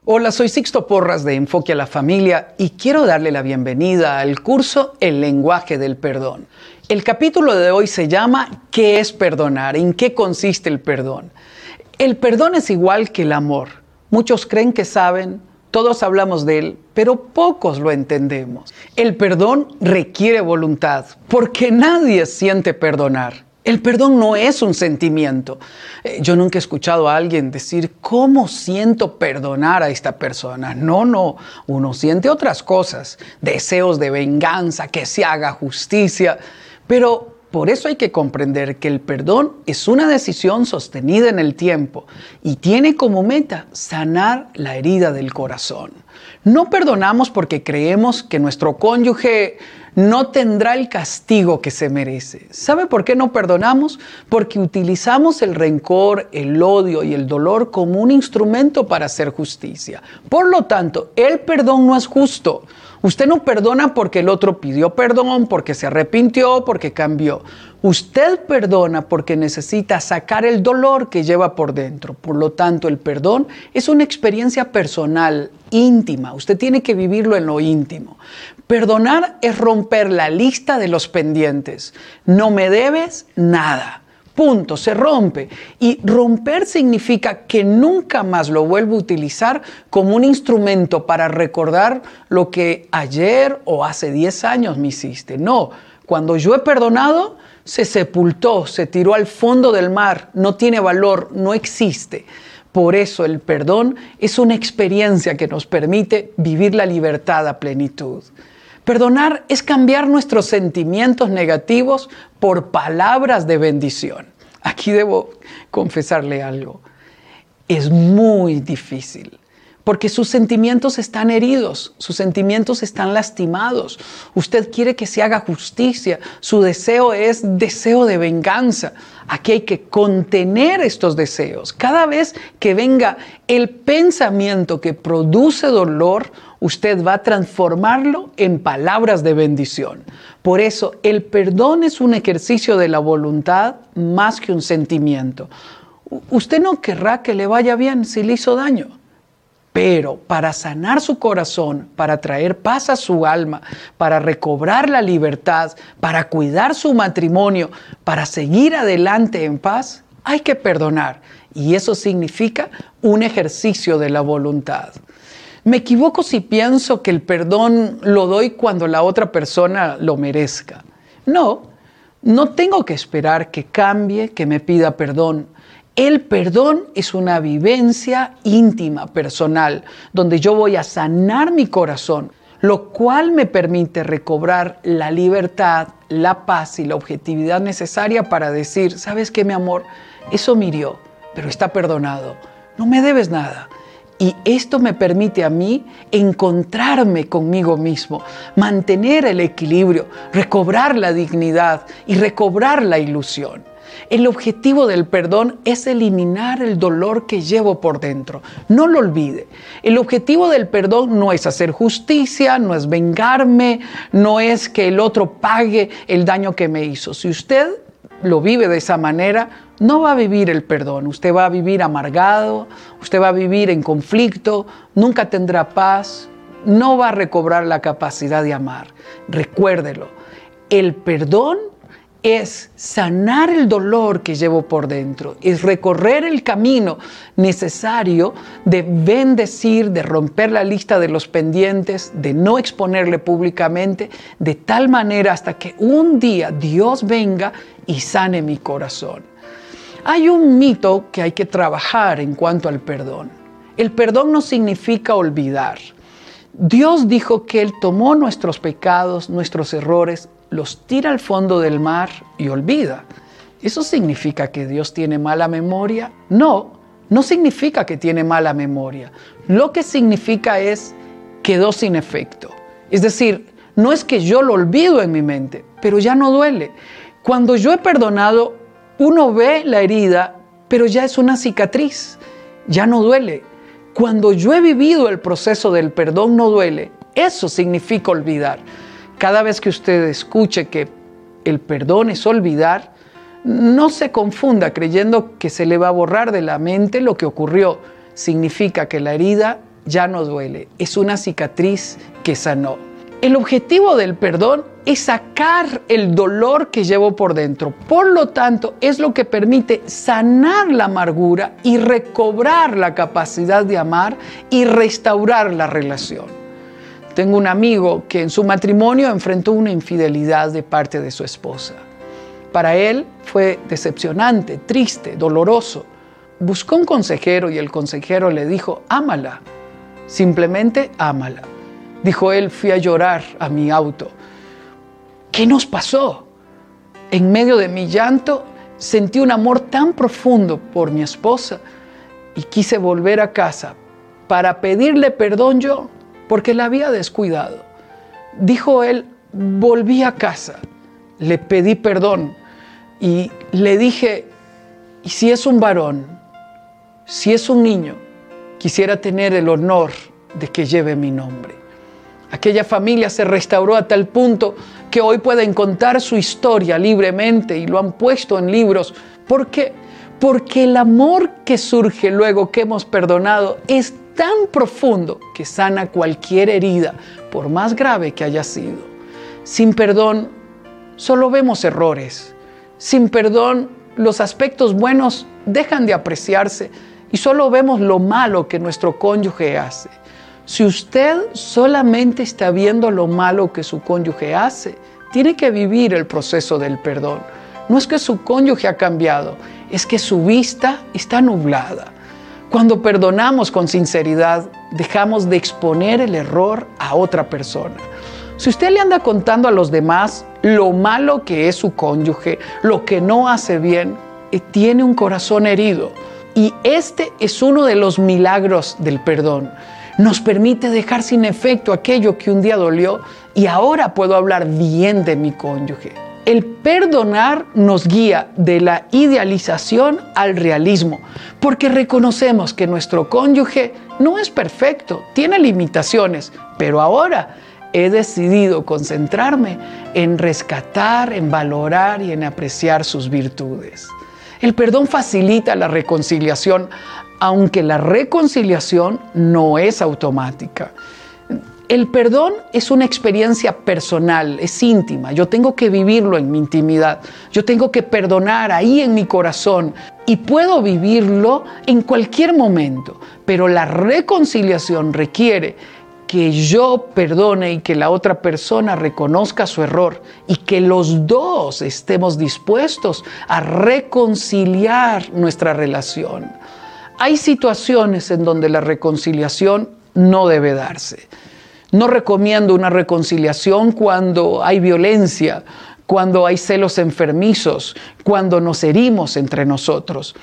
Hola, soy Sixto Porras de Enfoque a la Familia y quiero darle la bienvenida al curso El lenguaje del perdón. El capítulo de hoy se llama ¿Qué es perdonar? ¿En qué consiste el perdón? El perdón es igual que el amor. Muchos creen que saben, todos hablamos de él, pero pocos lo entendemos. El perdón requiere voluntad, porque nadie siente perdonar. El perdón no es un sentimiento. Eh, Yo nunca he escuchado a alguien decir, ¿cómo siento perdonar a esta persona? No, no, uno siente otras cosas, deseos de venganza, que se haga justicia, pero por eso hay que comprender que el perdón es una decisión sostenida en el tiempo y tiene como meta sanar la herida del corazón. No perdonamos porque creemos que nuestro cónyuge no tendrá el castigo que se merece. ¿Sabe por qué no perdonamos? Porque utilizamos el rencor, el odio y el dolor como un instrumento para hacer justicia. Por lo tanto, el perdón no es justo. Usted no perdona porque el otro pidió perdón, porque se arrepintió, porque cambió. Usted perdona porque necesita sacar el dolor que lleva por dentro. Por lo tanto, el perdón es una experiencia personal, íntima. Usted tiene que vivirlo en lo íntimo. Perdonar es romper la lista de los pendientes. No me debes nada. Punto, se rompe. Y romper significa que nunca más lo vuelvo a utilizar como un instrumento para recordar lo que ayer o hace 10 años me hiciste. No, cuando yo he perdonado, se sepultó, se tiró al fondo del mar, no tiene valor, no existe. Por eso el perdón es una experiencia que nos permite vivir la libertad a plenitud. Perdonar es cambiar nuestros sentimientos negativos por palabras de bendición. Aquí debo confesarle algo. Es muy difícil porque sus sentimientos están heridos, sus sentimientos están lastimados. Usted quiere que se haga justicia, su deseo es deseo de venganza. Aquí hay que contener estos deseos. Cada vez que venga el pensamiento que produce dolor, usted va a transformarlo en palabras de bendición. Por eso el perdón es un ejercicio de la voluntad más que un sentimiento. Usted no querrá que le vaya bien si le hizo daño. Pero para sanar su corazón, para traer paz a su alma, para recobrar la libertad, para cuidar su matrimonio, para seguir adelante en paz, hay que perdonar. Y eso significa un ejercicio de la voluntad. Me equivoco si pienso que el perdón lo doy cuando la otra persona lo merezca. No, no tengo que esperar que cambie, que me pida perdón. El perdón es una vivencia íntima, personal, donde yo voy a sanar mi corazón, lo cual me permite recobrar la libertad, la paz y la objetividad necesaria para decir, ¿sabes qué, mi amor? Eso mirió, pero está perdonado. No me debes nada. Y esto me permite a mí encontrarme conmigo mismo, mantener el equilibrio, recobrar la dignidad y recobrar la ilusión. El objetivo del perdón es eliminar el dolor que llevo por dentro. No lo olvide. El objetivo del perdón no es hacer justicia, no es vengarme, no es que el otro pague el daño que me hizo. Si usted lo vive de esa manera, no va a vivir el perdón. Usted va a vivir amargado, usted va a vivir en conflicto, nunca tendrá paz, no va a recobrar la capacidad de amar. Recuérdelo. El perdón es sanar el dolor que llevo por dentro, es recorrer el camino necesario de bendecir, de romper la lista de los pendientes, de no exponerle públicamente, de tal manera hasta que un día Dios venga y sane mi corazón. Hay un mito que hay que trabajar en cuanto al perdón. El perdón no significa olvidar. Dios dijo que Él tomó nuestros pecados, nuestros errores los tira al fondo del mar y olvida. ¿Eso significa que Dios tiene mala memoria? No, no significa que tiene mala memoria. Lo que significa es quedó sin efecto. Es decir, no es que yo lo olvido en mi mente, pero ya no duele. Cuando yo he perdonado, uno ve la herida, pero ya es una cicatriz, ya no duele. Cuando yo he vivido el proceso del perdón, no duele. Eso significa olvidar. Cada vez que usted escuche que el perdón es olvidar, no se confunda creyendo que se le va a borrar de la mente lo que ocurrió. Significa que la herida ya no duele, es una cicatriz que sanó. El objetivo del perdón es sacar el dolor que llevo por dentro. Por lo tanto, es lo que permite sanar la amargura y recobrar la capacidad de amar y restaurar la relación. Tengo un amigo que en su matrimonio enfrentó una infidelidad de parte de su esposa. Para él fue decepcionante, triste, doloroso. Buscó un consejero y el consejero le dijo, ámala, simplemente ámala. Dijo él, fui a llorar a mi auto. ¿Qué nos pasó? En medio de mi llanto sentí un amor tan profundo por mi esposa y quise volver a casa para pedirle perdón yo porque la había descuidado. Dijo él, volví a casa, le pedí perdón y le dije, ¿y si es un varón? Si es un niño, quisiera tener el honor de que lleve mi nombre. Aquella familia se restauró a tal punto que hoy pueden contar su historia libremente y lo han puesto en libros. ¿Por qué? Porque el amor que surge luego que hemos perdonado es tan profundo que sana cualquier herida, por más grave que haya sido. Sin perdón, solo vemos errores. Sin perdón, los aspectos buenos dejan de apreciarse y solo vemos lo malo que nuestro cónyuge hace. Si usted solamente está viendo lo malo que su cónyuge hace, tiene que vivir el proceso del perdón. No es que su cónyuge ha cambiado, es que su vista está nublada. Cuando perdonamos con sinceridad, dejamos de exponer el error a otra persona. Si usted le anda contando a los demás lo malo que es su cónyuge, lo que no hace bien, eh, tiene un corazón herido. Y este es uno de los milagros del perdón nos permite dejar sin efecto aquello que un día dolió y ahora puedo hablar bien de mi cónyuge. El perdonar nos guía de la idealización al realismo, porque reconocemos que nuestro cónyuge no es perfecto, tiene limitaciones, pero ahora he decidido concentrarme en rescatar, en valorar y en apreciar sus virtudes. El perdón facilita la reconciliación, aunque la reconciliación no es automática. El perdón es una experiencia personal, es íntima. Yo tengo que vivirlo en mi intimidad. Yo tengo que perdonar ahí en mi corazón y puedo vivirlo en cualquier momento. Pero la reconciliación requiere que yo perdone y que la otra persona reconozca su error y que los dos estemos dispuestos a reconciliar nuestra relación. Hay situaciones en donde la reconciliación no debe darse. No recomiendo una reconciliación cuando hay violencia, cuando hay celos enfermizos, cuando nos herimos entre nosotros.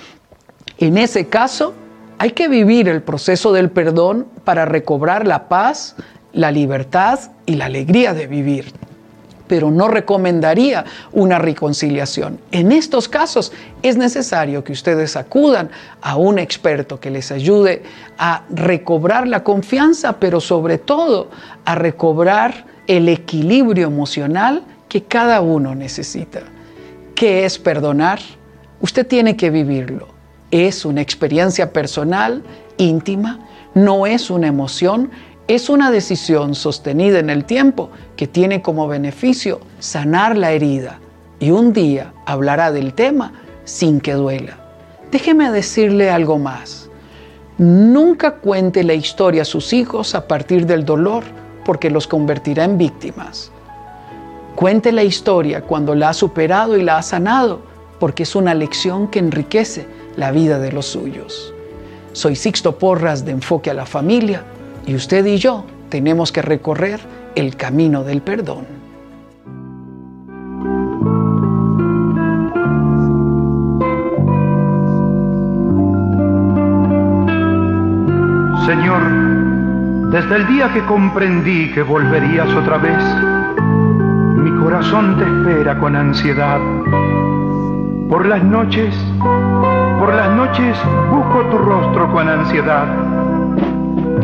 En ese caso, hay que vivir el proceso del perdón para recobrar la paz, la libertad y la alegría de vivir pero no recomendaría una reconciliación. En estos casos es necesario que ustedes acudan a un experto que les ayude a recobrar la confianza, pero sobre todo a recobrar el equilibrio emocional que cada uno necesita. ¿Qué es perdonar? Usted tiene que vivirlo. Es una experiencia personal, íntima, no es una emoción, es una decisión sostenida en el tiempo que tiene como beneficio sanar la herida y un día hablará del tema sin que duela. Déjeme decirle algo más. Nunca cuente la historia a sus hijos a partir del dolor porque los convertirá en víctimas. Cuente la historia cuando la ha superado y la ha sanado porque es una lección que enriquece la vida de los suyos. Soy Sixto Porras de Enfoque a la Familia y usted y yo tenemos que recorrer el camino del perdón. Señor, desde el día que comprendí que volverías otra vez, mi corazón te espera con ansiedad. Por las noches, por las noches busco tu rostro con ansiedad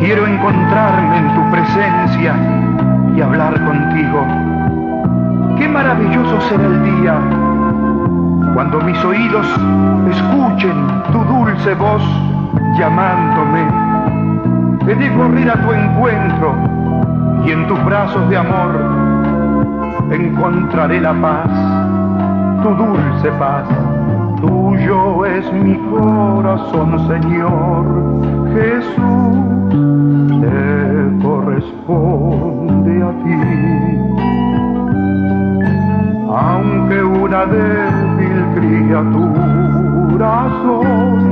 Quiero encontrarme en tu presencia y hablar contigo. Qué maravilloso será el día cuando mis oídos escuchen tu dulce voz llamándome. He de correr a tu encuentro y en tus brazos de amor encontraré la paz, tu dulce paz. Tuyo es mi corazón, Señor Jesús, te corresponde a ti. Aunque una débil criatura soy,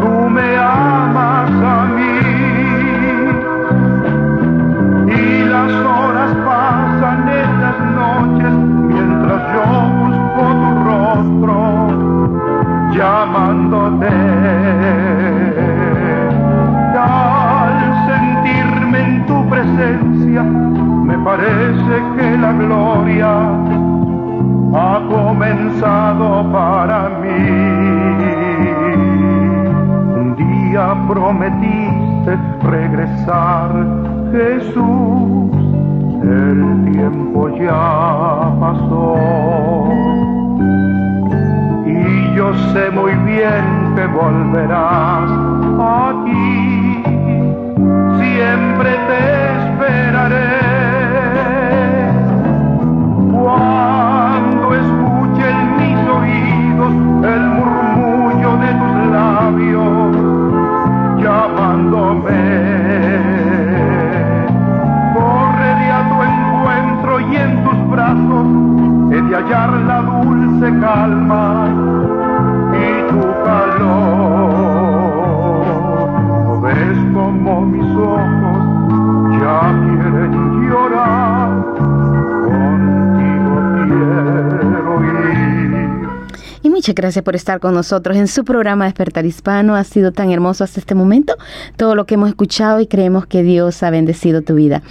tú me amas a mí. Y las horas pasan en las noches mientras yo tu llamándote. Al sentirme en tu presencia, me parece que la gloria ha comenzado para mí. Un día prometiste regresar, Jesús, el tiempo ya pasó. Y yo sé muy bien que volverás aquí, siempre te esperaré. Cuando escuche en mis oídos el murmullo de tus labios llamándome, correré a tu encuentro y en tus brazos he de hallar la dulce calma muchas gracias por estar con nosotros en su programa Despertar Hispano. Ha sido tan hermoso hasta este momento todo lo que hemos escuchado y creemos que Dios ha bendecido tu vida.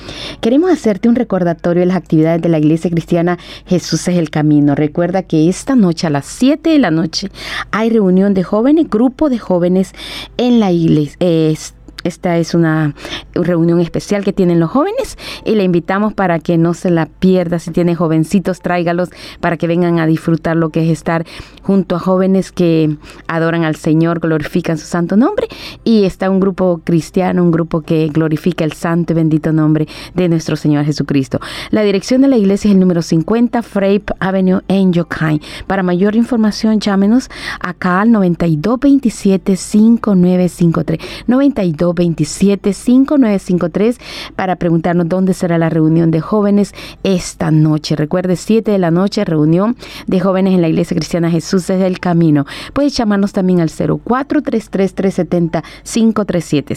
Queremos hacerte un recordatorio de las actividades de la Iglesia Cristiana Jesús es el Camino. Recuerda que esta noche a las 7 de la noche hay reunión de jóvenes, grupo de jóvenes en la iglesia. Eh, esta es una reunión especial que tienen los jóvenes y le invitamos para que no se la pierda. Si tiene jovencitos, tráigalos para que vengan a disfrutar lo que es estar junto a jóvenes que adoran al Señor, glorifican su santo nombre. Y está un grupo cristiano, un grupo que glorifica el santo y bendito nombre de nuestro Señor Jesucristo. La dirección de la iglesia es el número 50 Frape Avenue en Yokai. Para mayor información, llámenos acá al 9227 5953. 92 27 5953 para preguntarnos dónde será la reunión de jóvenes esta noche. Recuerde, 7 de la noche, reunión de jóvenes en la Iglesia Cristiana Jesús desde el Camino. Puedes llamarnos también al 0433-370-537.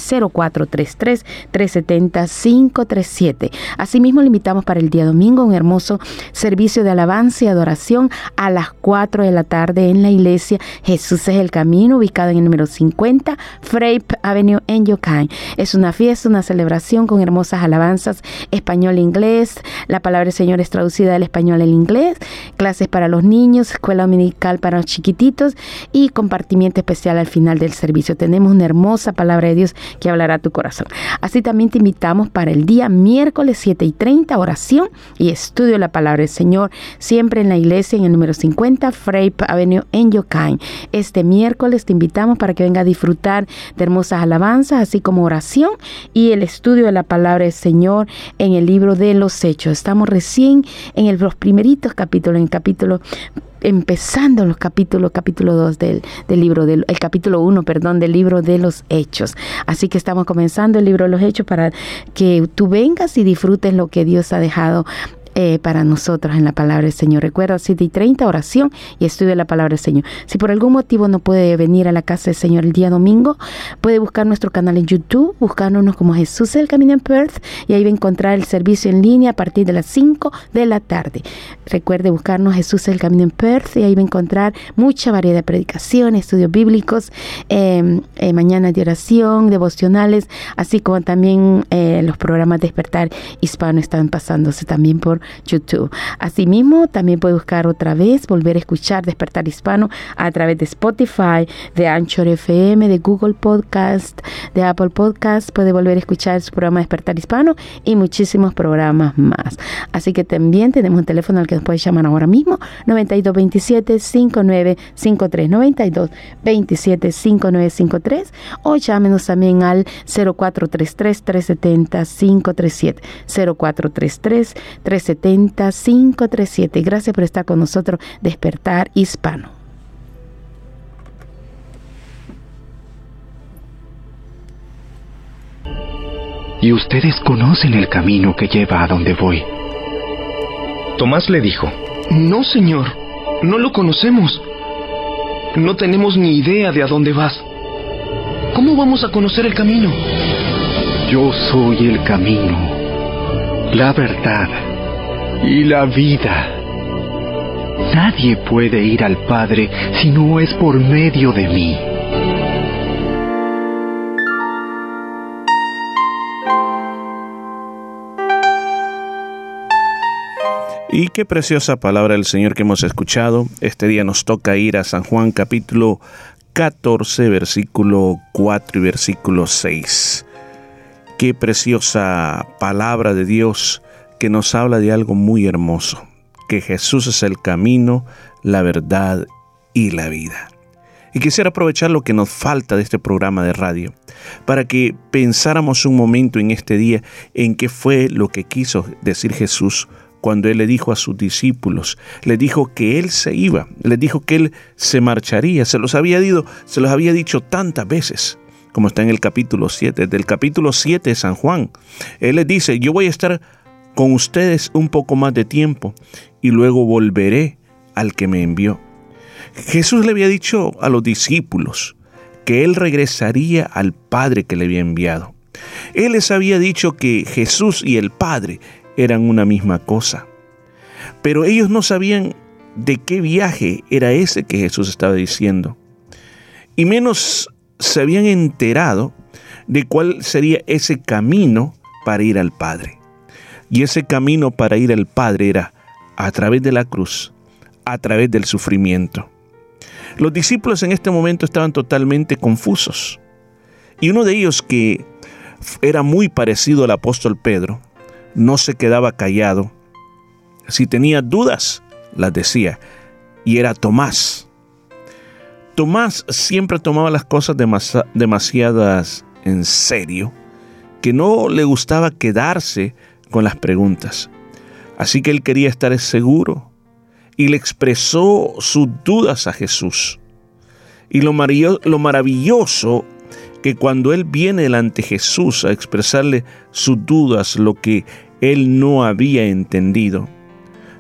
0433-370-537. Asimismo, le invitamos para el día domingo un hermoso servicio de alabanza y adoración a las 4 de la tarde en la Iglesia Jesús es el Camino, ubicado en el número 50 Frape Avenue en Es una fiesta, una celebración con hermosas alabanzas español e. La palabra del Señor es traducida del español al inglés. Clases para los niños, escuela dominical para los chiquititos y compartimiento especial al final del servicio. Tenemos una hermosa palabra de Dios que hablará a tu corazón. Así también te invitamos para el día miércoles 7 y 30, oración y estudio de la palabra del Señor, siempre en la iglesia en el número 50 Frape Avenue en Yokai. Este miércoles te invitamos para que venga a disfrutar de hermosas alabanzas, como oración y el estudio de la palabra del Señor en el libro de los Hechos. Estamos recién en los primeritos capítulos, en el capítulo empezando los capítulos, capítulo 2 del, del, libro, del el capítulo 1, perdón, del libro de los hechos. Así que estamos comenzando el libro de los hechos para que tú vengas y disfrutes lo que Dios ha dejado eh, para nosotros en la palabra del Señor. Recuerda, 7 y 30, oración y estudio de la palabra del Señor. Si por algún motivo no puede venir a la casa del Señor el día domingo, puede buscar nuestro canal en YouTube, buscándonos como Jesús el Camino en Perth y ahí va a encontrar el servicio en línea a partir de las 5 de la tarde. Recuerde buscarnos Jesús el Camino en Perth y ahí va a encontrar mucha variedad de predicaciones, estudios bíblicos, eh, eh, mañanas de oración, devocionales, así como también eh, los programas de despertar hispano están pasándose también por YouTube. Asimismo, también puede buscar otra vez, volver a escuchar Despertar Hispano a través de Spotify, de Anchor FM, de Google Podcast, de Apple Podcast. Puede volver a escuchar su programa Despertar Hispano y muchísimos programas más. Así que también tenemos un teléfono al que nos puede llamar ahora mismo, 9227 5953 92 27 5953 o llámenos también al 0433 370 537 0433 370 537. Gracias por estar con nosotros, Despertar Hispano. Y ustedes conocen el camino que lleva a donde voy. Tomás le dijo, No, Señor, no lo conocemos. No tenemos ni idea de a dónde vas. ¿Cómo vamos a conocer el camino? Yo soy el camino, la verdad y la vida. Nadie puede ir al Padre si no es por medio de mí. Y qué preciosa palabra del Señor que hemos escuchado. Este día nos toca ir a San Juan capítulo 14, versículo 4 y versículo 6. Qué preciosa palabra de Dios que nos habla de algo muy hermoso, que Jesús es el camino, la verdad y la vida. Y quisiera aprovechar lo que nos falta de este programa de radio para que pensáramos un momento en este día en qué fue lo que quiso decir Jesús cuando Él le dijo a sus discípulos, le dijo que Él se iba, le dijo que Él se marcharía, se los había, dicho, se los había dicho tantas veces, como está en el capítulo 7, del capítulo 7 de San Juan. Él les dice, yo voy a estar con ustedes un poco más de tiempo y luego volveré al que me envió. Jesús le había dicho a los discípulos que Él regresaría al Padre que le había enviado. Él les había dicho que Jesús y el Padre eran una misma cosa. Pero ellos no sabían de qué viaje era ese que Jesús estaba diciendo. Y menos se habían enterado de cuál sería ese camino para ir al Padre. Y ese camino para ir al Padre era a través de la cruz, a través del sufrimiento. Los discípulos en este momento estaban totalmente confusos. Y uno de ellos, que era muy parecido al apóstol Pedro, no se quedaba callado. Si tenía dudas, las decía. Y era Tomás. Tomás siempre tomaba las cosas demasiadas en serio, que no le gustaba quedarse con las preguntas. Así que él quería estar seguro y le expresó sus dudas a Jesús. Y lo, lo maravilloso que cuando él viene delante de Jesús a expresarle sus dudas, lo que él no había entendido,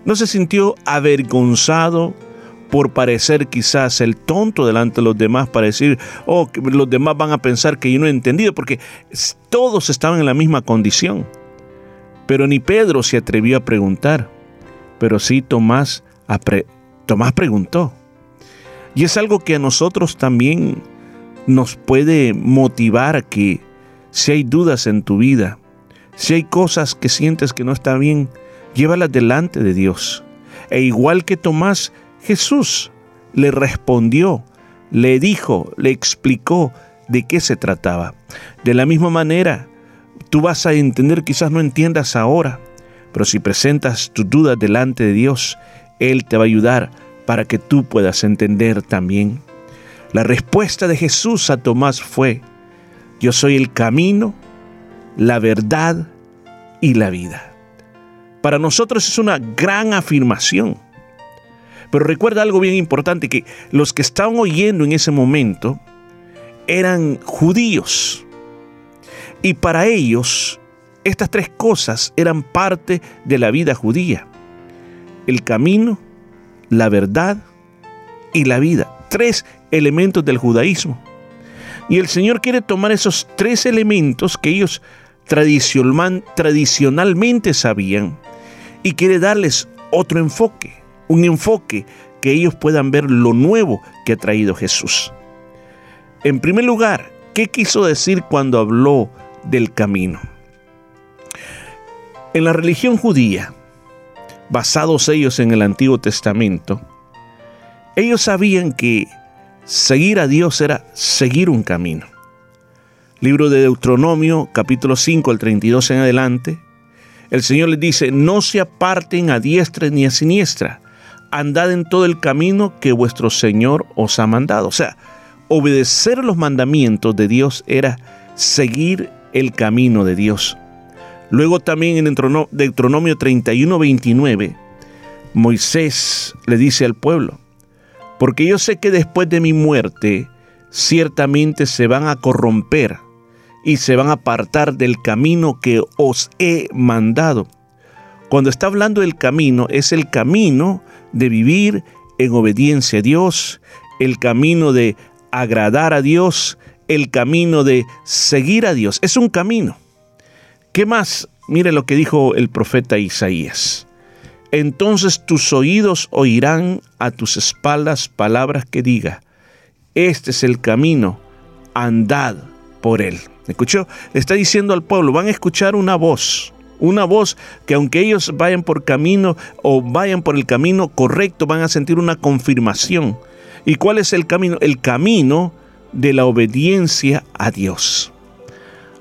no se sintió avergonzado por parecer quizás el tonto delante de los demás, para decir, oh, los demás van a pensar que yo no he entendido, porque todos estaban en la misma condición. Pero ni Pedro se atrevió a preguntar, pero sí Tomás Tomás preguntó. Y es algo que a nosotros también nos puede motivar que si hay dudas en tu vida, si hay cosas que sientes que no están bien, llévalas delante de Dios. E igual que Tomás, Jesús le respondió, le dijo, le explicó de qué se trataba. De la misma manera, tú vas a entender, quizás no entiendas ahora, pero si presentas tus dudas delante de Dios, él te va a ayudar para que tú puedas entender también. La respuesta de Jesús a Tomás fue, yo soy el camino, la verdad y la vida. Para nosotros es una gran afirmación. Pero recuerda algo bien importante, que los que estaban oyendo en ese momento eran judíos. Y para ellos estas tres cosas eran parte de la vida judía el camino, la verdad y la vida. Tres elementos del judaísmo. Y el Señor quiere tomar esos tres elementos que ellos tradicionalmente sabían y quiere darles otro enfoque, un enfoque que ellos puedan ver lo nuevo que ha traído Jesús. En primer lugar, ¿qué quiso decir cuando habló del camino? En la religión judía, basados ellos en el Antiguo Testamento, ellos sabían que seguir a Dios era seguir un camino. Libro de Deuteronomio, capítulo 5, el 32 en adelante, el Señor les dice, no se aparten a diestra ni a siniestra, andad en todo el camino que vuestro Señor os ha mandado. O sea, obedecer los mandamientos de Dios era seguir el camino de Dios. Luego también en Deuteronomio 31, 29, Moisés le dice al pueblo, porque yo sé que después de mi muerte ciertamente se van a corromper y se van a apartar del camino que os he mandado. Cuando está hablando del camino, es el camino de vivir en obediencia a Dios, el camino de agradar a Dios, el camino de seguir a Dios. Es un camino. ¿Qué más? Mire lo que dijo el profeta Isaías. Entonces tus oídos oirán a tus espaldas palabras que diga, este es el camino, andad por él. ¿Escuchó? Le está diciendo al pueblo, van a escuchar una voz, una voz que aunque ellos vayan por camino o vayan por el camino correcto, van a sentir una confirmación. ¿Y cuál es el camino? El camino de la obediencia a Dios.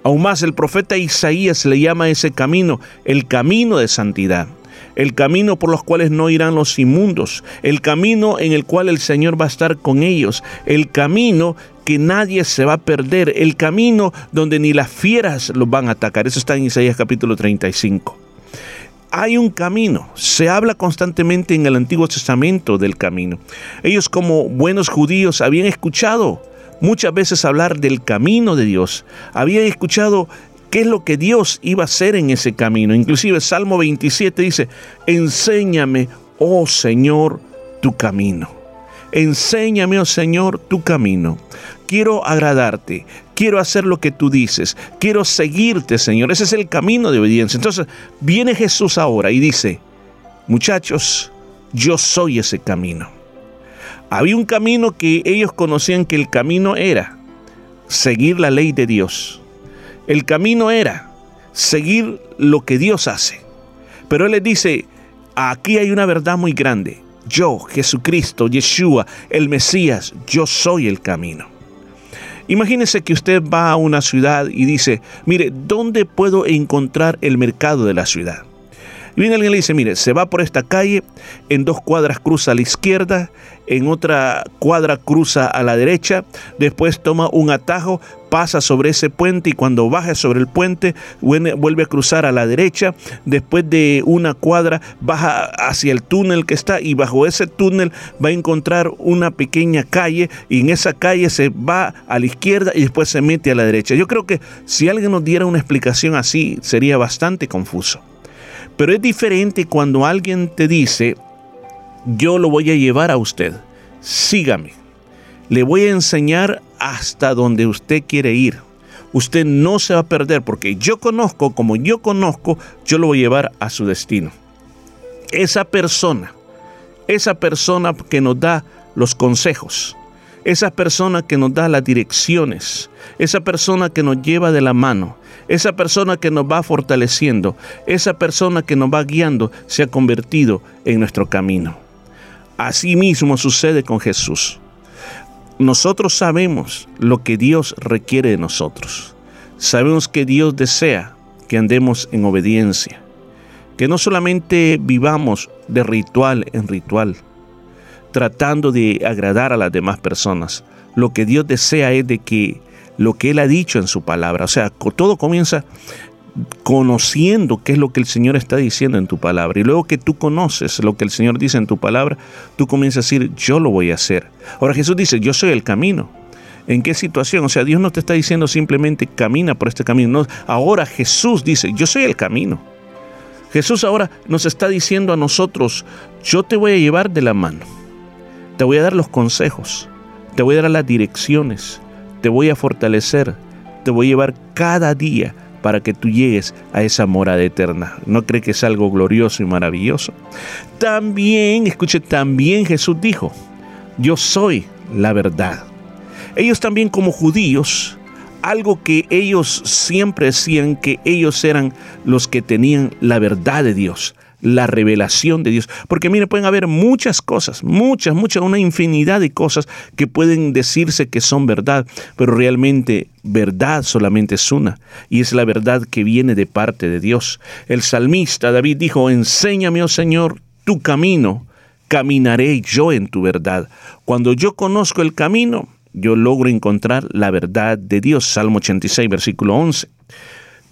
Aún más, el profeta Isaías le llama a ese camino el camino de santidad, el camino por los cuales no irán los inmundos, el camino en el cual el Señor va a estar con ellos, el camino que nadie se va a perder, el camino donde ni las fieras los van a atacar. Eso está en Isaías capítulo 35 hay un camino. Se habla constantemente en el Antiguo Testamento del camino. Ellos como buenos judíos habían escuchado muchas veces hablar del camino de Dios. Habían escuchado qué es lo que Dios iba a hacer en ese camino. Inclusive Salmo 27 dice, enséñame, oh Señor, tu camino. Enséñame, oh Señor, tu camino. Quiero agradarte, quiero hacer lo que tú dices, quiero seguirte, Señor. Ese es el camino de obediencia. Entonces viene Jesús ahora y dice, muchachos, yo soy ese camino. Había un camino que ellos conocían que el camino era seguir la ley de Dios. El camino era seguir lo que Dios hace. Pero Él les dice, aquí hay una verdad muy grande. Yo, Jesucristo, Yeshua, el Mesías, yo soy el camino. Imagínese que usted va a una ciudad y dice, mire, ¿dónde puedo encontrar el mercado de la ciudad? Y viene alguien le dice, mire, se va por esta calle, en dos cuadras cruza a la izquierda, en otra cuadra cruza a la derecha, después toma un atajo, pasa sobre ese puente y cuando baja sobre el puente vuelve a cruzar a la derecha, después de una cuadra baja hacia el túnel que está y bajo ese túnel va a encontrar una pequeña calle y en esa calle se va a la izquierda y después se mete a la derecha. Yo creo que si alguien nos diera una explicación así sería bastante confuso. Pero es diferente cuando alguien te dice, yo lo voy a llevar a usted, sígame, le voy a enseñar hasta donde usted quiere ir. Usted no se va a perder porque yo conozco, como yo conozco, yo lo voy a llevar a su destino. Esa persona, esa persona que nos da los consejos, esa persona que nos da las direcciones, esa persona que nos lleva de la mano, esa persona que nos va fortaleciendo, esa persona que nos va guiando, se ha convertido en nuestro camino. Así mismo sucede con Jesús. Nosotros sabemos lo que Dios requiere de nosotros. Sabemos que Dios desea que andemos en obediencia, que no solamente vivamos de ritual en ritual, tratando de agradar a las demás personas. Lo que Dios desea es de que lo que Él ha dicho en su palabra. O sea, todo comienza conociendo qué es lo que el Señor está diciendo en tu palabra. Y luego que tú conoces lo que el Señor dice en tu palabra, tú comienzas a decir, yo lo voy a hacer. Ahora Jesús dice, yo soy el camino. ¿En qué situación? O sea, Dios no te está diciendo simplemente camina por este camino. No, ahora Jesús dice, yo soy el camino. Jesús ahora nos está diciendo a nosotros, yo te voy a llevar de la mano. Te voy a dar los consejos. Te voy a dar las direcciones te voy a fortalecer, te voy a llevar cada día para que tú llegues a esa morada eterna. ¿No cree que es algo glorioso y maravilloso? También, escuche, también Jesús dijo, yo soy la verdad. Ellos también como judíos, algo que ellos siempre decían que ellos eran los que tenían la verdad de Dios la revelación de Dios. Porque mire, pueden haber muchas cosas, muchas, muchas, una infinidad de cosas que pueden decirse que son verdad, pero realmente verdad solamente es una, y es la verdad que viene de parte de Dios. El salmista David dijo, enséñame, oh Señor, tu camino, caminaré yo en tu verdad. Cuando yo conozco el camino, yo logro encontrar la verdad de Dios. Salmo 86, versículo 11.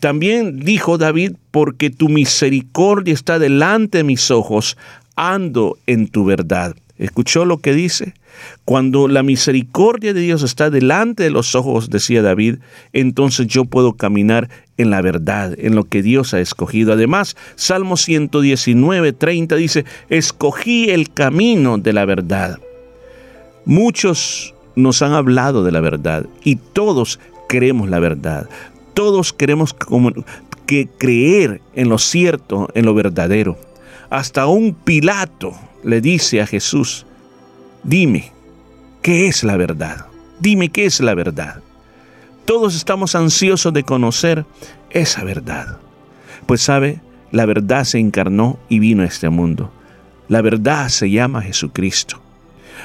También dijo David, porque tu misericordia está delante de mis ojos, ando en tu verdad. ¿Escuchó lo que dice? Cuando la misericordia de Dios está delante de los ojos, decía David, entonces yo puedo caminar en la verdad, en lo que Dios ha escogido. Además, Salmo 119, 30 dice, escogí el camino de la verdad. Muchos nos han hablado de la verdad y todos queremos la verdad. Todos queremos que creer en lo cierto, en lo verdadero. Hasta un Pilato le dice a Jesús, dime, ¿qué es la verdad? Dime qué es la verdad. Todos estamos ansiosos de conocer esa verdad. Pues sabe, la verdad se encarnó y vino a este mundo. La verdad se llama Jesucristo.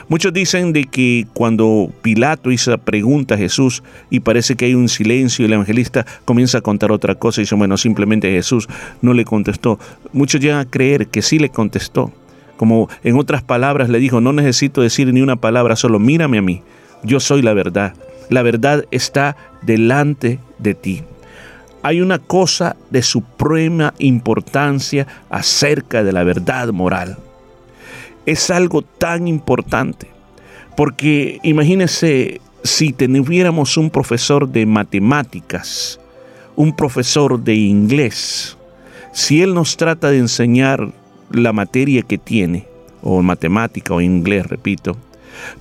Muchos dicen de que cuando Pilato hizo la pregunta a Jesús y parece que hay un silencio el evangelista comienza a contar otra cosa y dice, bueno, simplemente Jesús no le contestó. Muchos llegan a creer que sí le contestó. Como en otras palabras le dijo, no necesito decir ni una palabra, solo mírame a mí. Yo soy la verdad. La verdad está delante de ti. Hay una cosa de suprema importancia acerca de la verdad moral es algo tan importante. Porque imagínense si tuviéramos un profesor de matemáticas, un profesor de inglés, si él nos trata de enseñar la materia que tiene, o matemática o inglés, repito,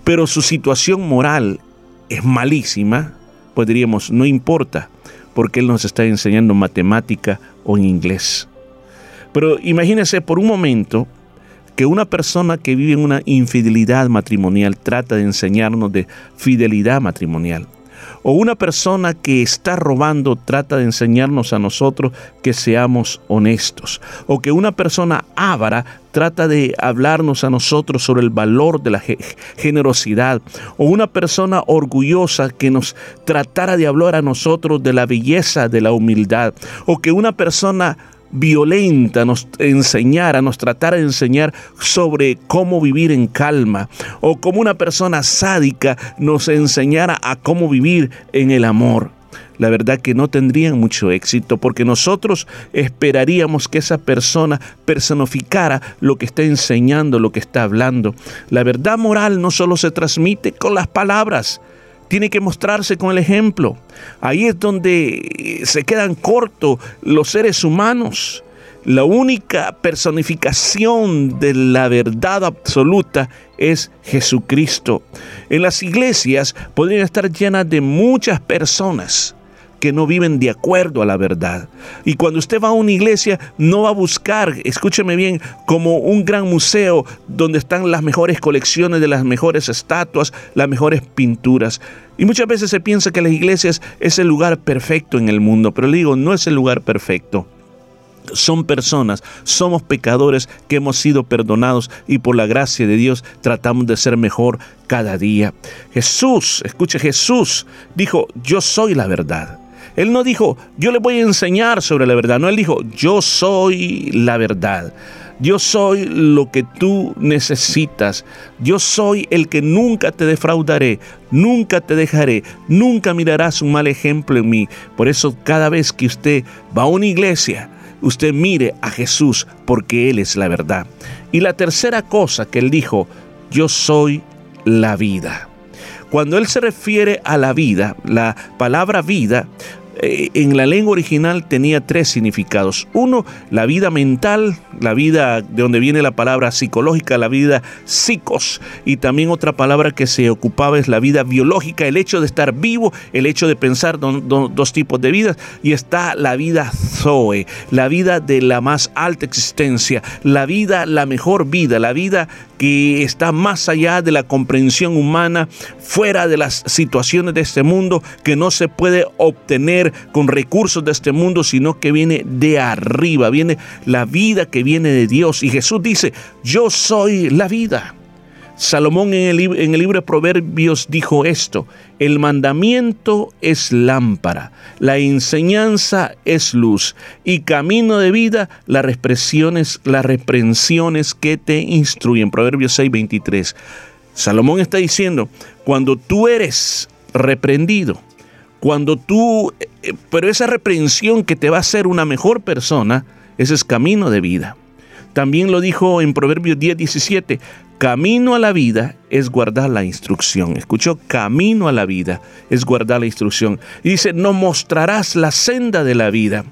pero su situación moral es malísima, pues diríamos, no importa, porque él nos está enseñando matemática o inglés. Pero imagínense por un momento que una persona que vive en una infidelidad matrimonial trata de enseñarnos de fidelidad matrimonial. O una persona que está robando trata de enseñarnos a nosotros que seamos honestos. O que una persona ávara trata de hablarnos a nosotros sobre el valor de la generosidad. O una persona orgullosa que nos tratara de hablar a nosotros de la belleza de la humildad. O que una persona violenta nos enseñara, nos tratara de enseñar sobre cómo vivir en calma, o como una persona sádica nos enseñara a cómo vivir en el amor. La verdad que no tendrían mucho éxito porque nosotros esperaríamos que esa persona personificara lo que está enseñando, lo que está hablando. La verdad moral no solo se transmite con las palabras, tiene que mostrarse con el ejemplo. Ahí es donde se quedan cortos los seres humanos. La única personificación de la verdad absoluta es Jesucristo. En las iglesias podrían estar llenas de muchas personas que no viven de acuerdo a la verdad. Y cuando usted va a una iglesia, no va a buscar, escúcheme bien, como un gran museo donde están las mejores colecciones de las mejores estatuas, las mejores pinturas. Y muchas veces se piensa que las iglesias es el lugar perfecto en el mundo, pero le digo, no es el lugar perfecto son personas, somos pecadores que hemos sido perdonados y por la gracia de Dios tratamos de ser mejor cada día. Jesús, escuche, Jesús dijo, yo soy la verdad. Él no dijo, yo le voy a enseñar sobre la verdad. No, él dijo, yo soy la verdad. Yo soy lo que tú necesitas. Yo soy el que nunca te defraudaré, nunca te dejaré, nunca mirarás un mal ejemplo en mí. Por eso cada vez que usted va a una iglesia, usted mire a Jesús porque Él es la verdad. Y la tercera cosa que Él dijo, yo soy la vida. Cuando Él se refiere a la vida, la palabra vida en la lengua original tenía tres significados. Uno, la vida mental, la vida de donde viene la palabra psicológica, la vida psicos. Y también otra palabra que se ocupaba es la vida biológica, el hecho de estar vivo, el hecho de pensar dos tipos de vidas. Y está la vida Zoe, la vida de la más alta existencia, la vida, la mejor vida, la vida que está más allá de la comprensión humana, fuera de las situaciones de este mundo, que no se puede obtener con recursos de este mundo, sino que viene de arriba, viene la vida que viene de Dios. Y Jesús dice, yo soy la vida. Salomón en el, libro de Proverbios dijo esto, el mandamiento es lámpara, la enseñanza es luz y camino de vida las represiones, las reprensiones que te instruyen. Proverbios 6, 23. Salomón está diciendo, cuando tú eres reprendido, cuando tú, eh, pero esa reprensión que te va a hacer una mejor persona, ese es camino de vida. También lo dijo en Proverbios 10, 17, camino a la vida es guardar la instrucción. Escuchó, camino a la vida es guardar la instrucción. Y dice, no mostrarás la senda de la vida.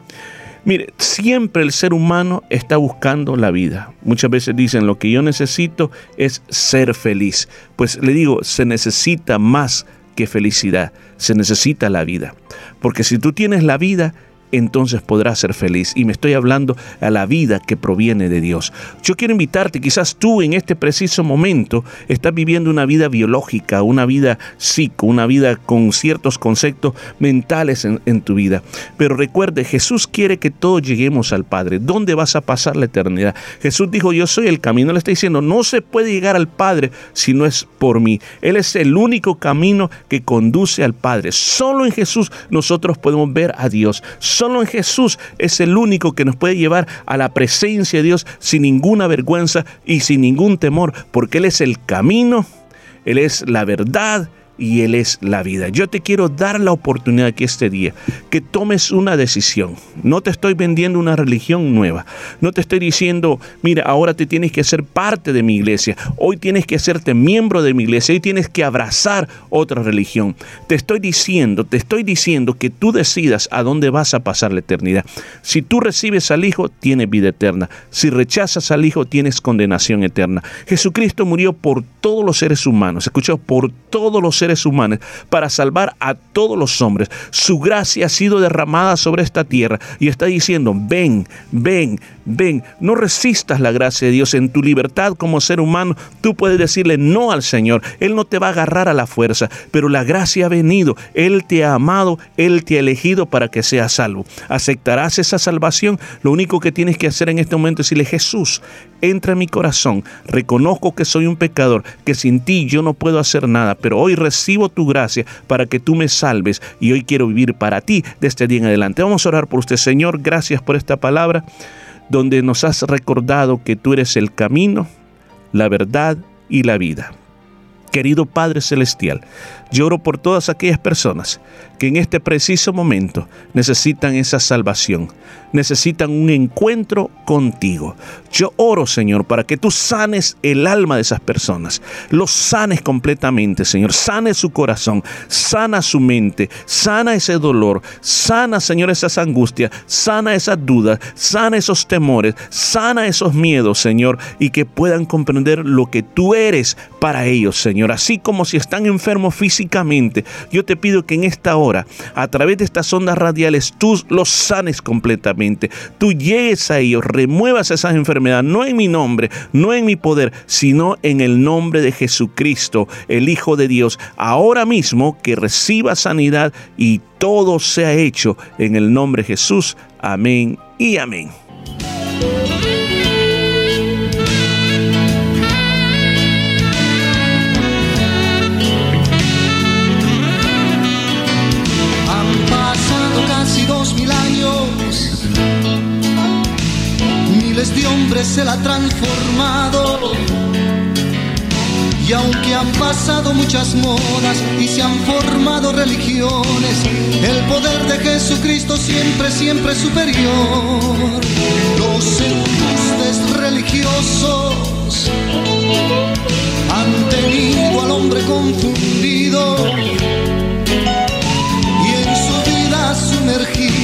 Mire, siempre el ser humano está buscando la vida. Muchas veces dicen, lo que yo necesito es ser feliz. Pues le digo, se necesita más que felicidad, se necesita la vida. Porque si tú tienes la vida, entonces podrás ser feliz. Y me estoy hablando a la vida que proviene de Dios. Yo quiero invitarte, quizás tú en este preciso momento estás viviendo una vida biológica, una vida psico, una vida con ciertos conceptos mentales en, en tu vida. Pero recuerde, Jesús quiere que todos lleguemos al Padre. ¿Dónde vas a pasar la eternidad? Jesús dijo, yo soy el camino. Le está diciendo, no se puede llegar al Padre si no es por mí. Él es el único camino que conduce al Padre. Solo en Jesús nosotros podemos ver a Dios. Solo en Jesús es el único que nos puede llevar a la presencia de Dios sin ninguna vergüenza y sin ningún temor, porque Él es el camino, Él es la verdad y Él es la vida. Yo te quiero dar la oportunidad que este día, que tomes una decisión. No te estoy vendiendo una religión nueva. No te estoy diciendo, mira, ahora te tienes que ser parte de mi iglesia. Hoy tienes que hacerte miembro de mi iglesia. Hoy tienes que abrazar otra religión. Te estoy diciendo, te estoy diciendo que tú decidas a dónde vas a pasar la eternidad. Si tú recibes al Hijo, tienes vida eterna. Si rechazas al Hijo, tienes condenación eterna. Jesucristo murió por todos los seres humanos. Escuchó, por todos los seres humanos para salvar a todos los hombres. Su gracia ha sido derramada sobre esta tierra y está diciendo, ven, ven, ven, no resistas la gracia de Dios en tu libertad como ser humano. Tú puedes decirle no al Señor. Él no te va a agarrar a la fuerza, pero la gracia ha venido. Él te ha amado, Él te ha elegido para que seas salvo. ¿Aceptarás esa salvación? Lo único que tienes que hacer en este momento es decirle, Jesús, entra en mi corazón. Reconozco que soy un pecador, que sin ti yo no puedo hacer nada, pero hoy recibo tu gracia para que tú me salves y hoy quiero vivir para ti de este día en adelante. Vamos a orar por usted, Señor. Gracias por esta palabra donde nos has recordado que tú eres el camino, la verdad y la vida. Querido Padre Celestial, lloro por todas aquellas personas que en este preciso momento necesitan esa salvación, necesitan un encuentro contigo. Yo oro, Señor, para que tú sanes el alma de esas personas, los sanes completamente, Señor, sane su corazón, sana su mente, sana ese dolor, sana, Señor, esas angustias, sana esas dudas, sana esos temores, sana esos miedos, Señor, y que puedan comprender lo que tú eres para ellos, Señor, así como si están enfermos físicamente. Yo te pido que en esta hora, a través de estas ondas radiales, tú los sanes completamente. Tú llegues a ellos, remuevas esas enfermedades, no en mi nombre, no en mi poder, sino en el nombre de Jesucristo, el Hijo de Dios. Ahora mismo que reciba sanidad y todo sea hecho en el nombre de Jesús. Amén y amén. Se la han transformado. Y aunque han pasado muchas modas y se han formado religiones, el poder de Jesucristo siempre, siempre superior. Los embustes religiosos han tenido al hombre confundido y en su vida sumergido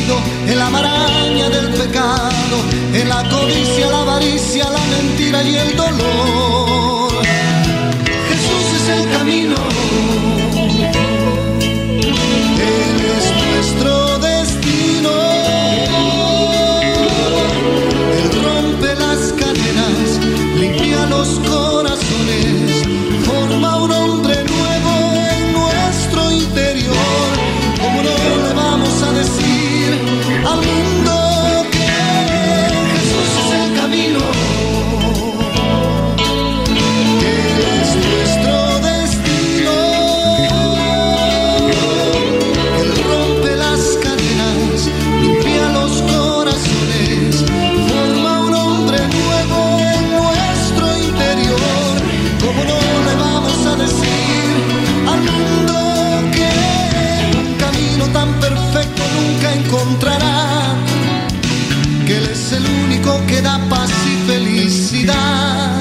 en la maraña del pecado, en la codicia, la avaricia, la mentira y el dolor. Jesús es el camino, al mundo que un camino tan perfecto nunca encontrará? Que Él es el único que da paz y felicidad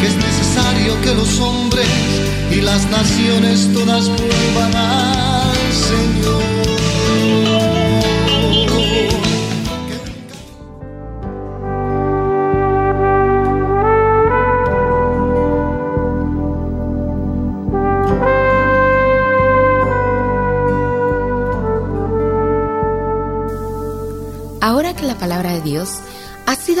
que es necesario que los hombres y las naciones todas vuelvan al Señor.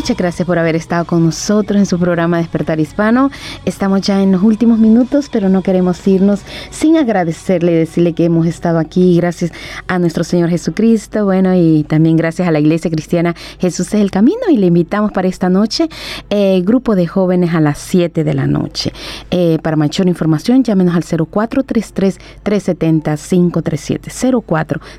Muchas gracias por haber estado con nosotros en su programa Despertar Hispano. Estamos ya en los últimos minutos, pero no queremos irnos sin agradecerle y decirle que hemos estado aquí gracias a nuestro Señor Jesucristo, bueno, y también gracias a la Iglesia Cristiana Jesús es el Camino. Y le invitamos para esta noche, eh, grupo de jóvenes a las 7 de la noche. Eh, para mayor información, llámenos al 0433-370-537.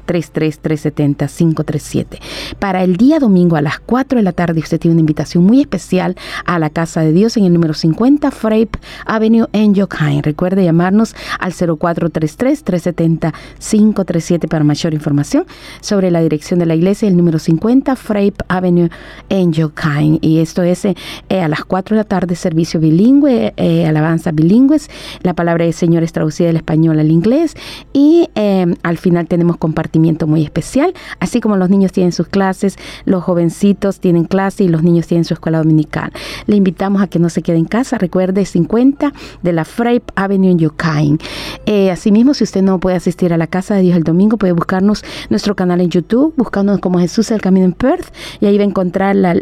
0433-370-537. Para el día domingo a las 4 de la tarde, usted tiene una invitación muy especial a la Casa de Dios en el número 50 Frape Avenue en Yokain. Recuerde llamarnos al 0433-370-537 para mayor información sobre la dirección de la iglesia, el número 50 Frape Avenue en Yokain. Y esto es eh, a las 4 de la tarde, servicio bilingüe, eh, alabanza bilingües. La palabra del Señor es traducida del español al inglés. Y eh, al final tenemos compartimiento muy especial, así como los niños tienen sus clases, los jovencitos tienen clases y los niños tienen su escuela dominical. Le invitamos a que no se quede en casa. Recuerde 50 de la Frape Avenue en Yokain. Eh, asimismo, si usted no puede asistir a la casa de Dios el domingo, puede buscarnos nuestro canal en YouTube, buscándonos como Jesús el Camino en Perth, y ahí va a encontrar la,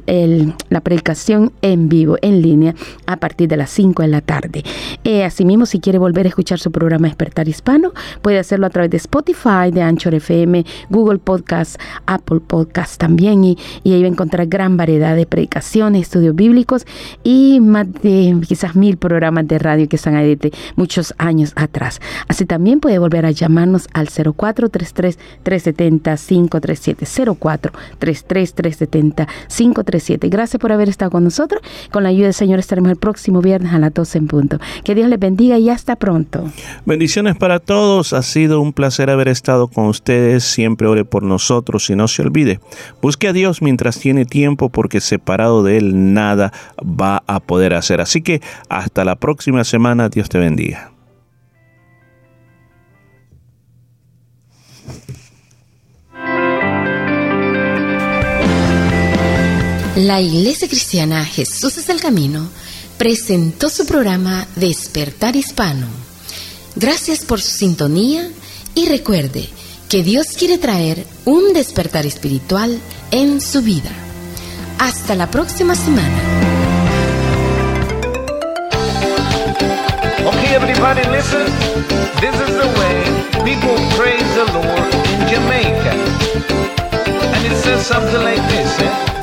la predicación en vivo, en línea, a partir de las 5 de la tarde. Eh, asimismo, si quiere volver a escuchar su programa Despertar Hispano, puede hacerlo a través de Spotify, de Anchor FM, Google Podcast, Apple Podcast también, y, y ahí va a encontrar gran variedad de predicaciones, estudios bíblicos y más de quizás mil programas de radio que están ahí de muchos años atrás. Así también puede volver a llamarnos al 0433-370-537. 0433-370-537. Gracias por haber estado con nosotros. Con la ayuda del Señor estaremos el próximo viernes a las 12 en punto. Que Dios les bendiga y hasta pronto. Bendiciones para todos. Ha sido un placer haber estado con ustedes. Siempre ore por nosotros y no se olvide. Busque a Dios mientras tiene tiempo porque separado de Él nada va a poder hacer. Así que hasta la próxima semana. Dios te bendiga. La Iglesia Cristiana Jesús es el Camino presentó su programa Despertar Hispano. Gracias por su sintonía y recuerde que Dios quiere traer un despertar espiritual en su vida. Hasta la próxima semana. Okay, everybody, listen. This is the way people praise the Lord in Jamaica. And it says something like this. Eh?